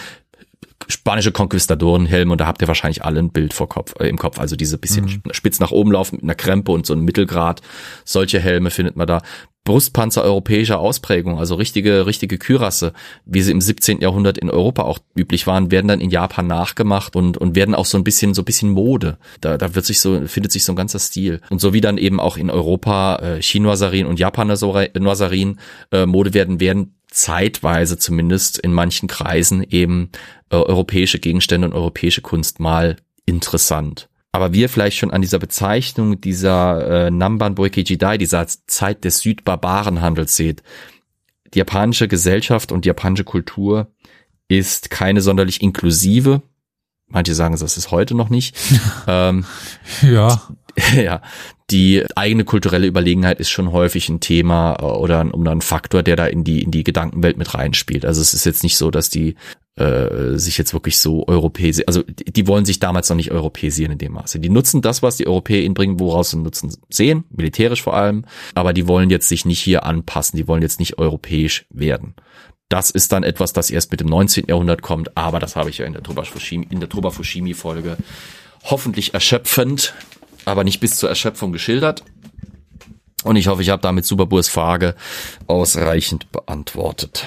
C: spanische Konquistadorenhelm und da habt ihr wahrscheinlich alle ein Bild vor Kopf, äh, im Kopf. Also diese bisschen mhm. spitz nach oben laufen mit einer Krempe und so einem Mittelgrad. Solche Helme findet man da. Brustpanzer europäischer Ausprägung, also richtige, richtige Kürasse, wie sie im 17. Jahrhundert in Europa auch üblich waren, werden dann in Japan nachgemacht und, und werden auch so ein bisschen, so ein bisschen Mode. Da, da wird sich so, findet sich so ein ganzer Stil. Und so wie dann eben auch in Europa äh, Chinoiserin und Japaner äh, Mode werden, werden zeitweise zumindest in manchen Kreisen eben äh, europäische Gegenstände und europäische Kunst mal interessant. Aber wir vielleicht schon an dieser Bezeichnung dieser äh, Namban Boike Jidai, dieser Zeit des Südbarbarenhandels seht. Die japanische Gesellschaft und die japanische Kultur ist keine sonderlich inklusive. Manche sagen, das ist heute noch nicht. <laughs> ähm,
B: Ja, <laughs>
C: ja, die eigene kulturelle Überlegenheit ist schon häufig ein Thema äh, oder ein, oder ein Faktor, der da in die in die Gedankenwelt mit reinspielt. Also es ist jetzt nicht so, dass die äh, sich jetzt wirklich so europäisieren, also die, die wollen sich damals noch nicht europäisieren in dem Maße. Die nutzen das, was die Europäer ihnen bringen, woraus sie Nutzen sehen, militärisch vor allem, aber die wollen jetzt sich nicht hier anpassen, die wollen jetzt nicht europäisch werden. Das ist dann etwas, das erst mit dem 19. Jahrhundert kommt, aber das habe ich ja in der Truba Fushimi, in der Truba Fushimi Folge hoffentlich erschöpfend, aber nicht bis zur Erschöpfung geschildert. Und ich hoffe, ich habe damit Superburs Frage ausreichend beantwortet.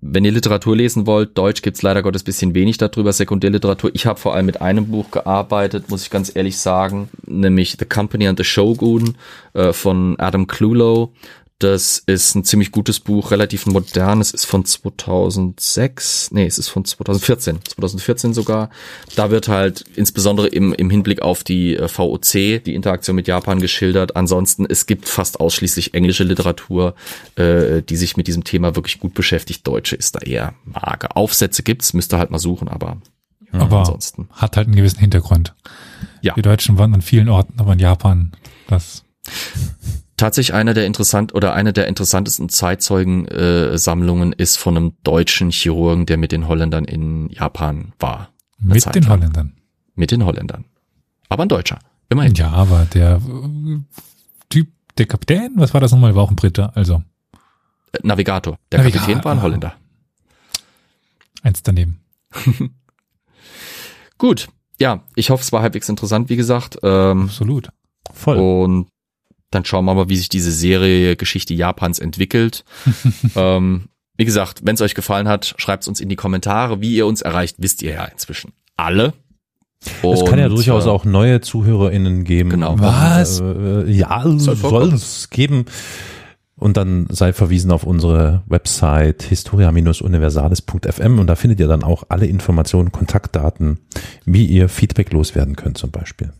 C: Wenn ihr Literatur lesen wollt, Deutsch gibt's leider Gottes bisschen wenig darüber, Sekundärliteratur. Ich habe vor allem mit einem Buch gearbeitet, muss ich ganz ehrlich sagen, nämlich The Company and the Shogun äh, von Adam Clulow. Das ist ein ziemlich gutes Buch, relativ modern. Es ist von 2006, nee, es ist von 2014, 2014 sogar. Da wird halt insbesondere im, im Hinblick auf die äh, VOC, die Interaktion mit Japan geschildert. Ansonsten, es gibt fast ausschließlich englische Literatur, äh, die sich mit diesem Thema wirklich gut beschäftigt. Deutsche ist da eher mager. Aufsätze gibt's, müsst ihr halt mal suchen, aber
B: aber
C: ansonsten.
B: hat halt einen gewissen Hintergrund.
C: Ja.
B: Die Deutschen waren an vielen Orten, aber in Japan, das <laughs>
C: tatsächlich einer der interessant oder eine der interessantesten Zeitzeugensammlungen äh, ist von einem deutschen Chirurgen, der mit den Holländern in Japan war.
B: Mit
C: Zeit
B: den
C: lang.
B: Holländern.
C: Mit den Holländern. Aber ein Deutscher. Immerhin.
B: Ja, aber der äh, Typ, der Kapitän, was war das nochmal, war auch ein Brite, also
C: Äh, Navigator. Der
B: Navigator.
C: Kapitän war ein Holländer.
B: eins daneben. <laughs>
C: Gut. Ja, ich hoffe, es war halbwegs interessant, wie gesagt. Ähm,
B: Absolut.
A: Voll.
C: und dann schauen wir mal, wie sich diese Serie Geschichte Japans entwickelt. <laughs> ähm, wie gesagt, wenn es euch gefallen hat, schreibt uns in die Kommentare. Wie ihr uns erreicht, wisst ihr ja inzwischen alle.
A: Es kann ja
C: Und,
A: durchaus
C: äh,
A: auch neue ZuhörerInnen geben.
C: Genau.
B: Was?
A: Äh, ja,
C: Soll
A: es geben. Und dann sei verwiesen auf unsere Website historia-universales.fm und da findet ihr dann auch alle Informationen, Kontaktdaten, wie ihr Feedback loswerden könnt zum Beispiel.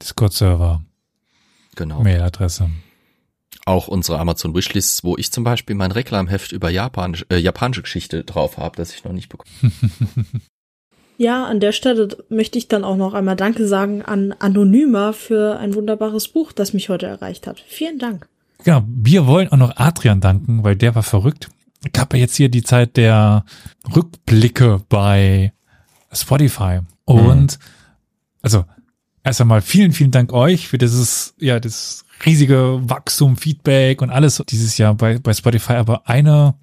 B: Discord-Server,
C: Genau.
B: Mailadresse.
C: Auch unsere Amazon Wishlists, wo ich zum Beispiel mein Reklamheft über Japan, äh, japanische Geschichte drauf habe, das ich noch nicht bekommen. <laughs>
D: Ja, an der Stelle möchte ich dann auch noch einmal Danke sagen an Anonyma für ein wunderbares Buch, das mich heute erreicht hat. Vielen Dank.
B: Genau, wir wollen auch noch Adrian danken, weil der war verrückt. Ich habe ja jetzt hier die Zeit der Rückblicke bei Spotify. Und also erst einmal vielen, vielen Dank euch für dieses, ja, das riesige Wachstum, Feedback und alles dieses Jahr bei, bei Spotify. Aber eine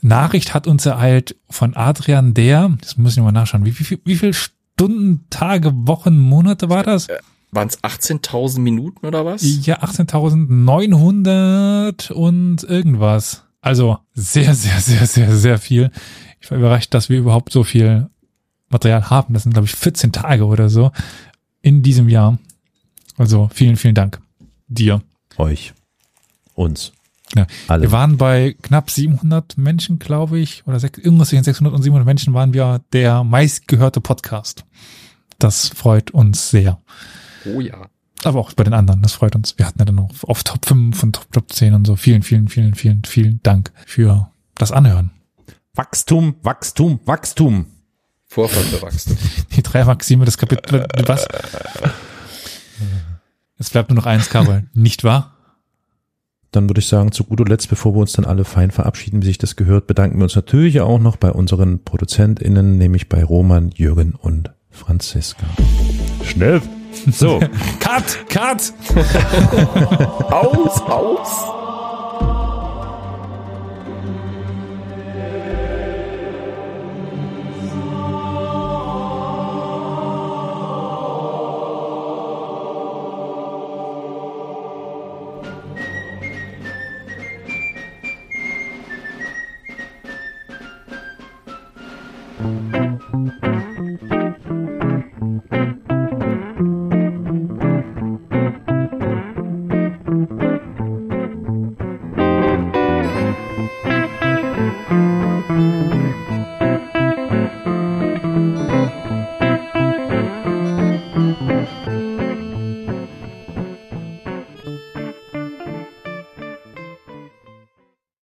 B: Nachricht hat uns ereilt von Adrian, der, das muss ich nochmal nachschauen, wie, wie, wie viel Stunden, Tage, Wochen, Monate war das?
C: Waren es 18.000 Minuten oder was?
B: Ja, 18.900 und irgendwas. Also sehr, sehr, sehr, sehr, sehr viel. Ich war überrascht, dass wir überhaupt so viel Material haben. Das sind, glaube ich, 14 Tage oder so in diesem Jahr. Also vielen, vielen Dank dir.
A: Euch. Uns.
B: Ja.
A: Alle.
B: Wir waren bei knapp 700 Menschen, glaube ich, oder sech- irgendwas zwischen 600 und 700 Menschen waren wir der meistgehörte Podcast. Das freut uns sehr.
C: Oh ja.
B: Aber auch bei den anderen, das freut uns. Wir hatten ja dann noch auf Top 5 und Top, Top 10 und so. Vielen, vielen, vielen, vielen, vielen Dank für das Anhören.
A: Wachstum, Wachstum, Wachstum.
C: Vorfallbewachstum. <laughs>
B: Die drei Maxime des Kapitel, was? Es bleibt nur noch eins, Karol. Nicht wahr?
A: Dann würde ich sagen, zu guter Letzt, bevor wir uns dann alle fein verabschieden, wie sich das gehört, bedanken wir uns natürlich auch noch bei unseren ProduzentInnen, nämlich bei Roman, Jürgen und Franziska. Schnell. So. <laughs>
B: Cut! Cut!
C: aus, aus.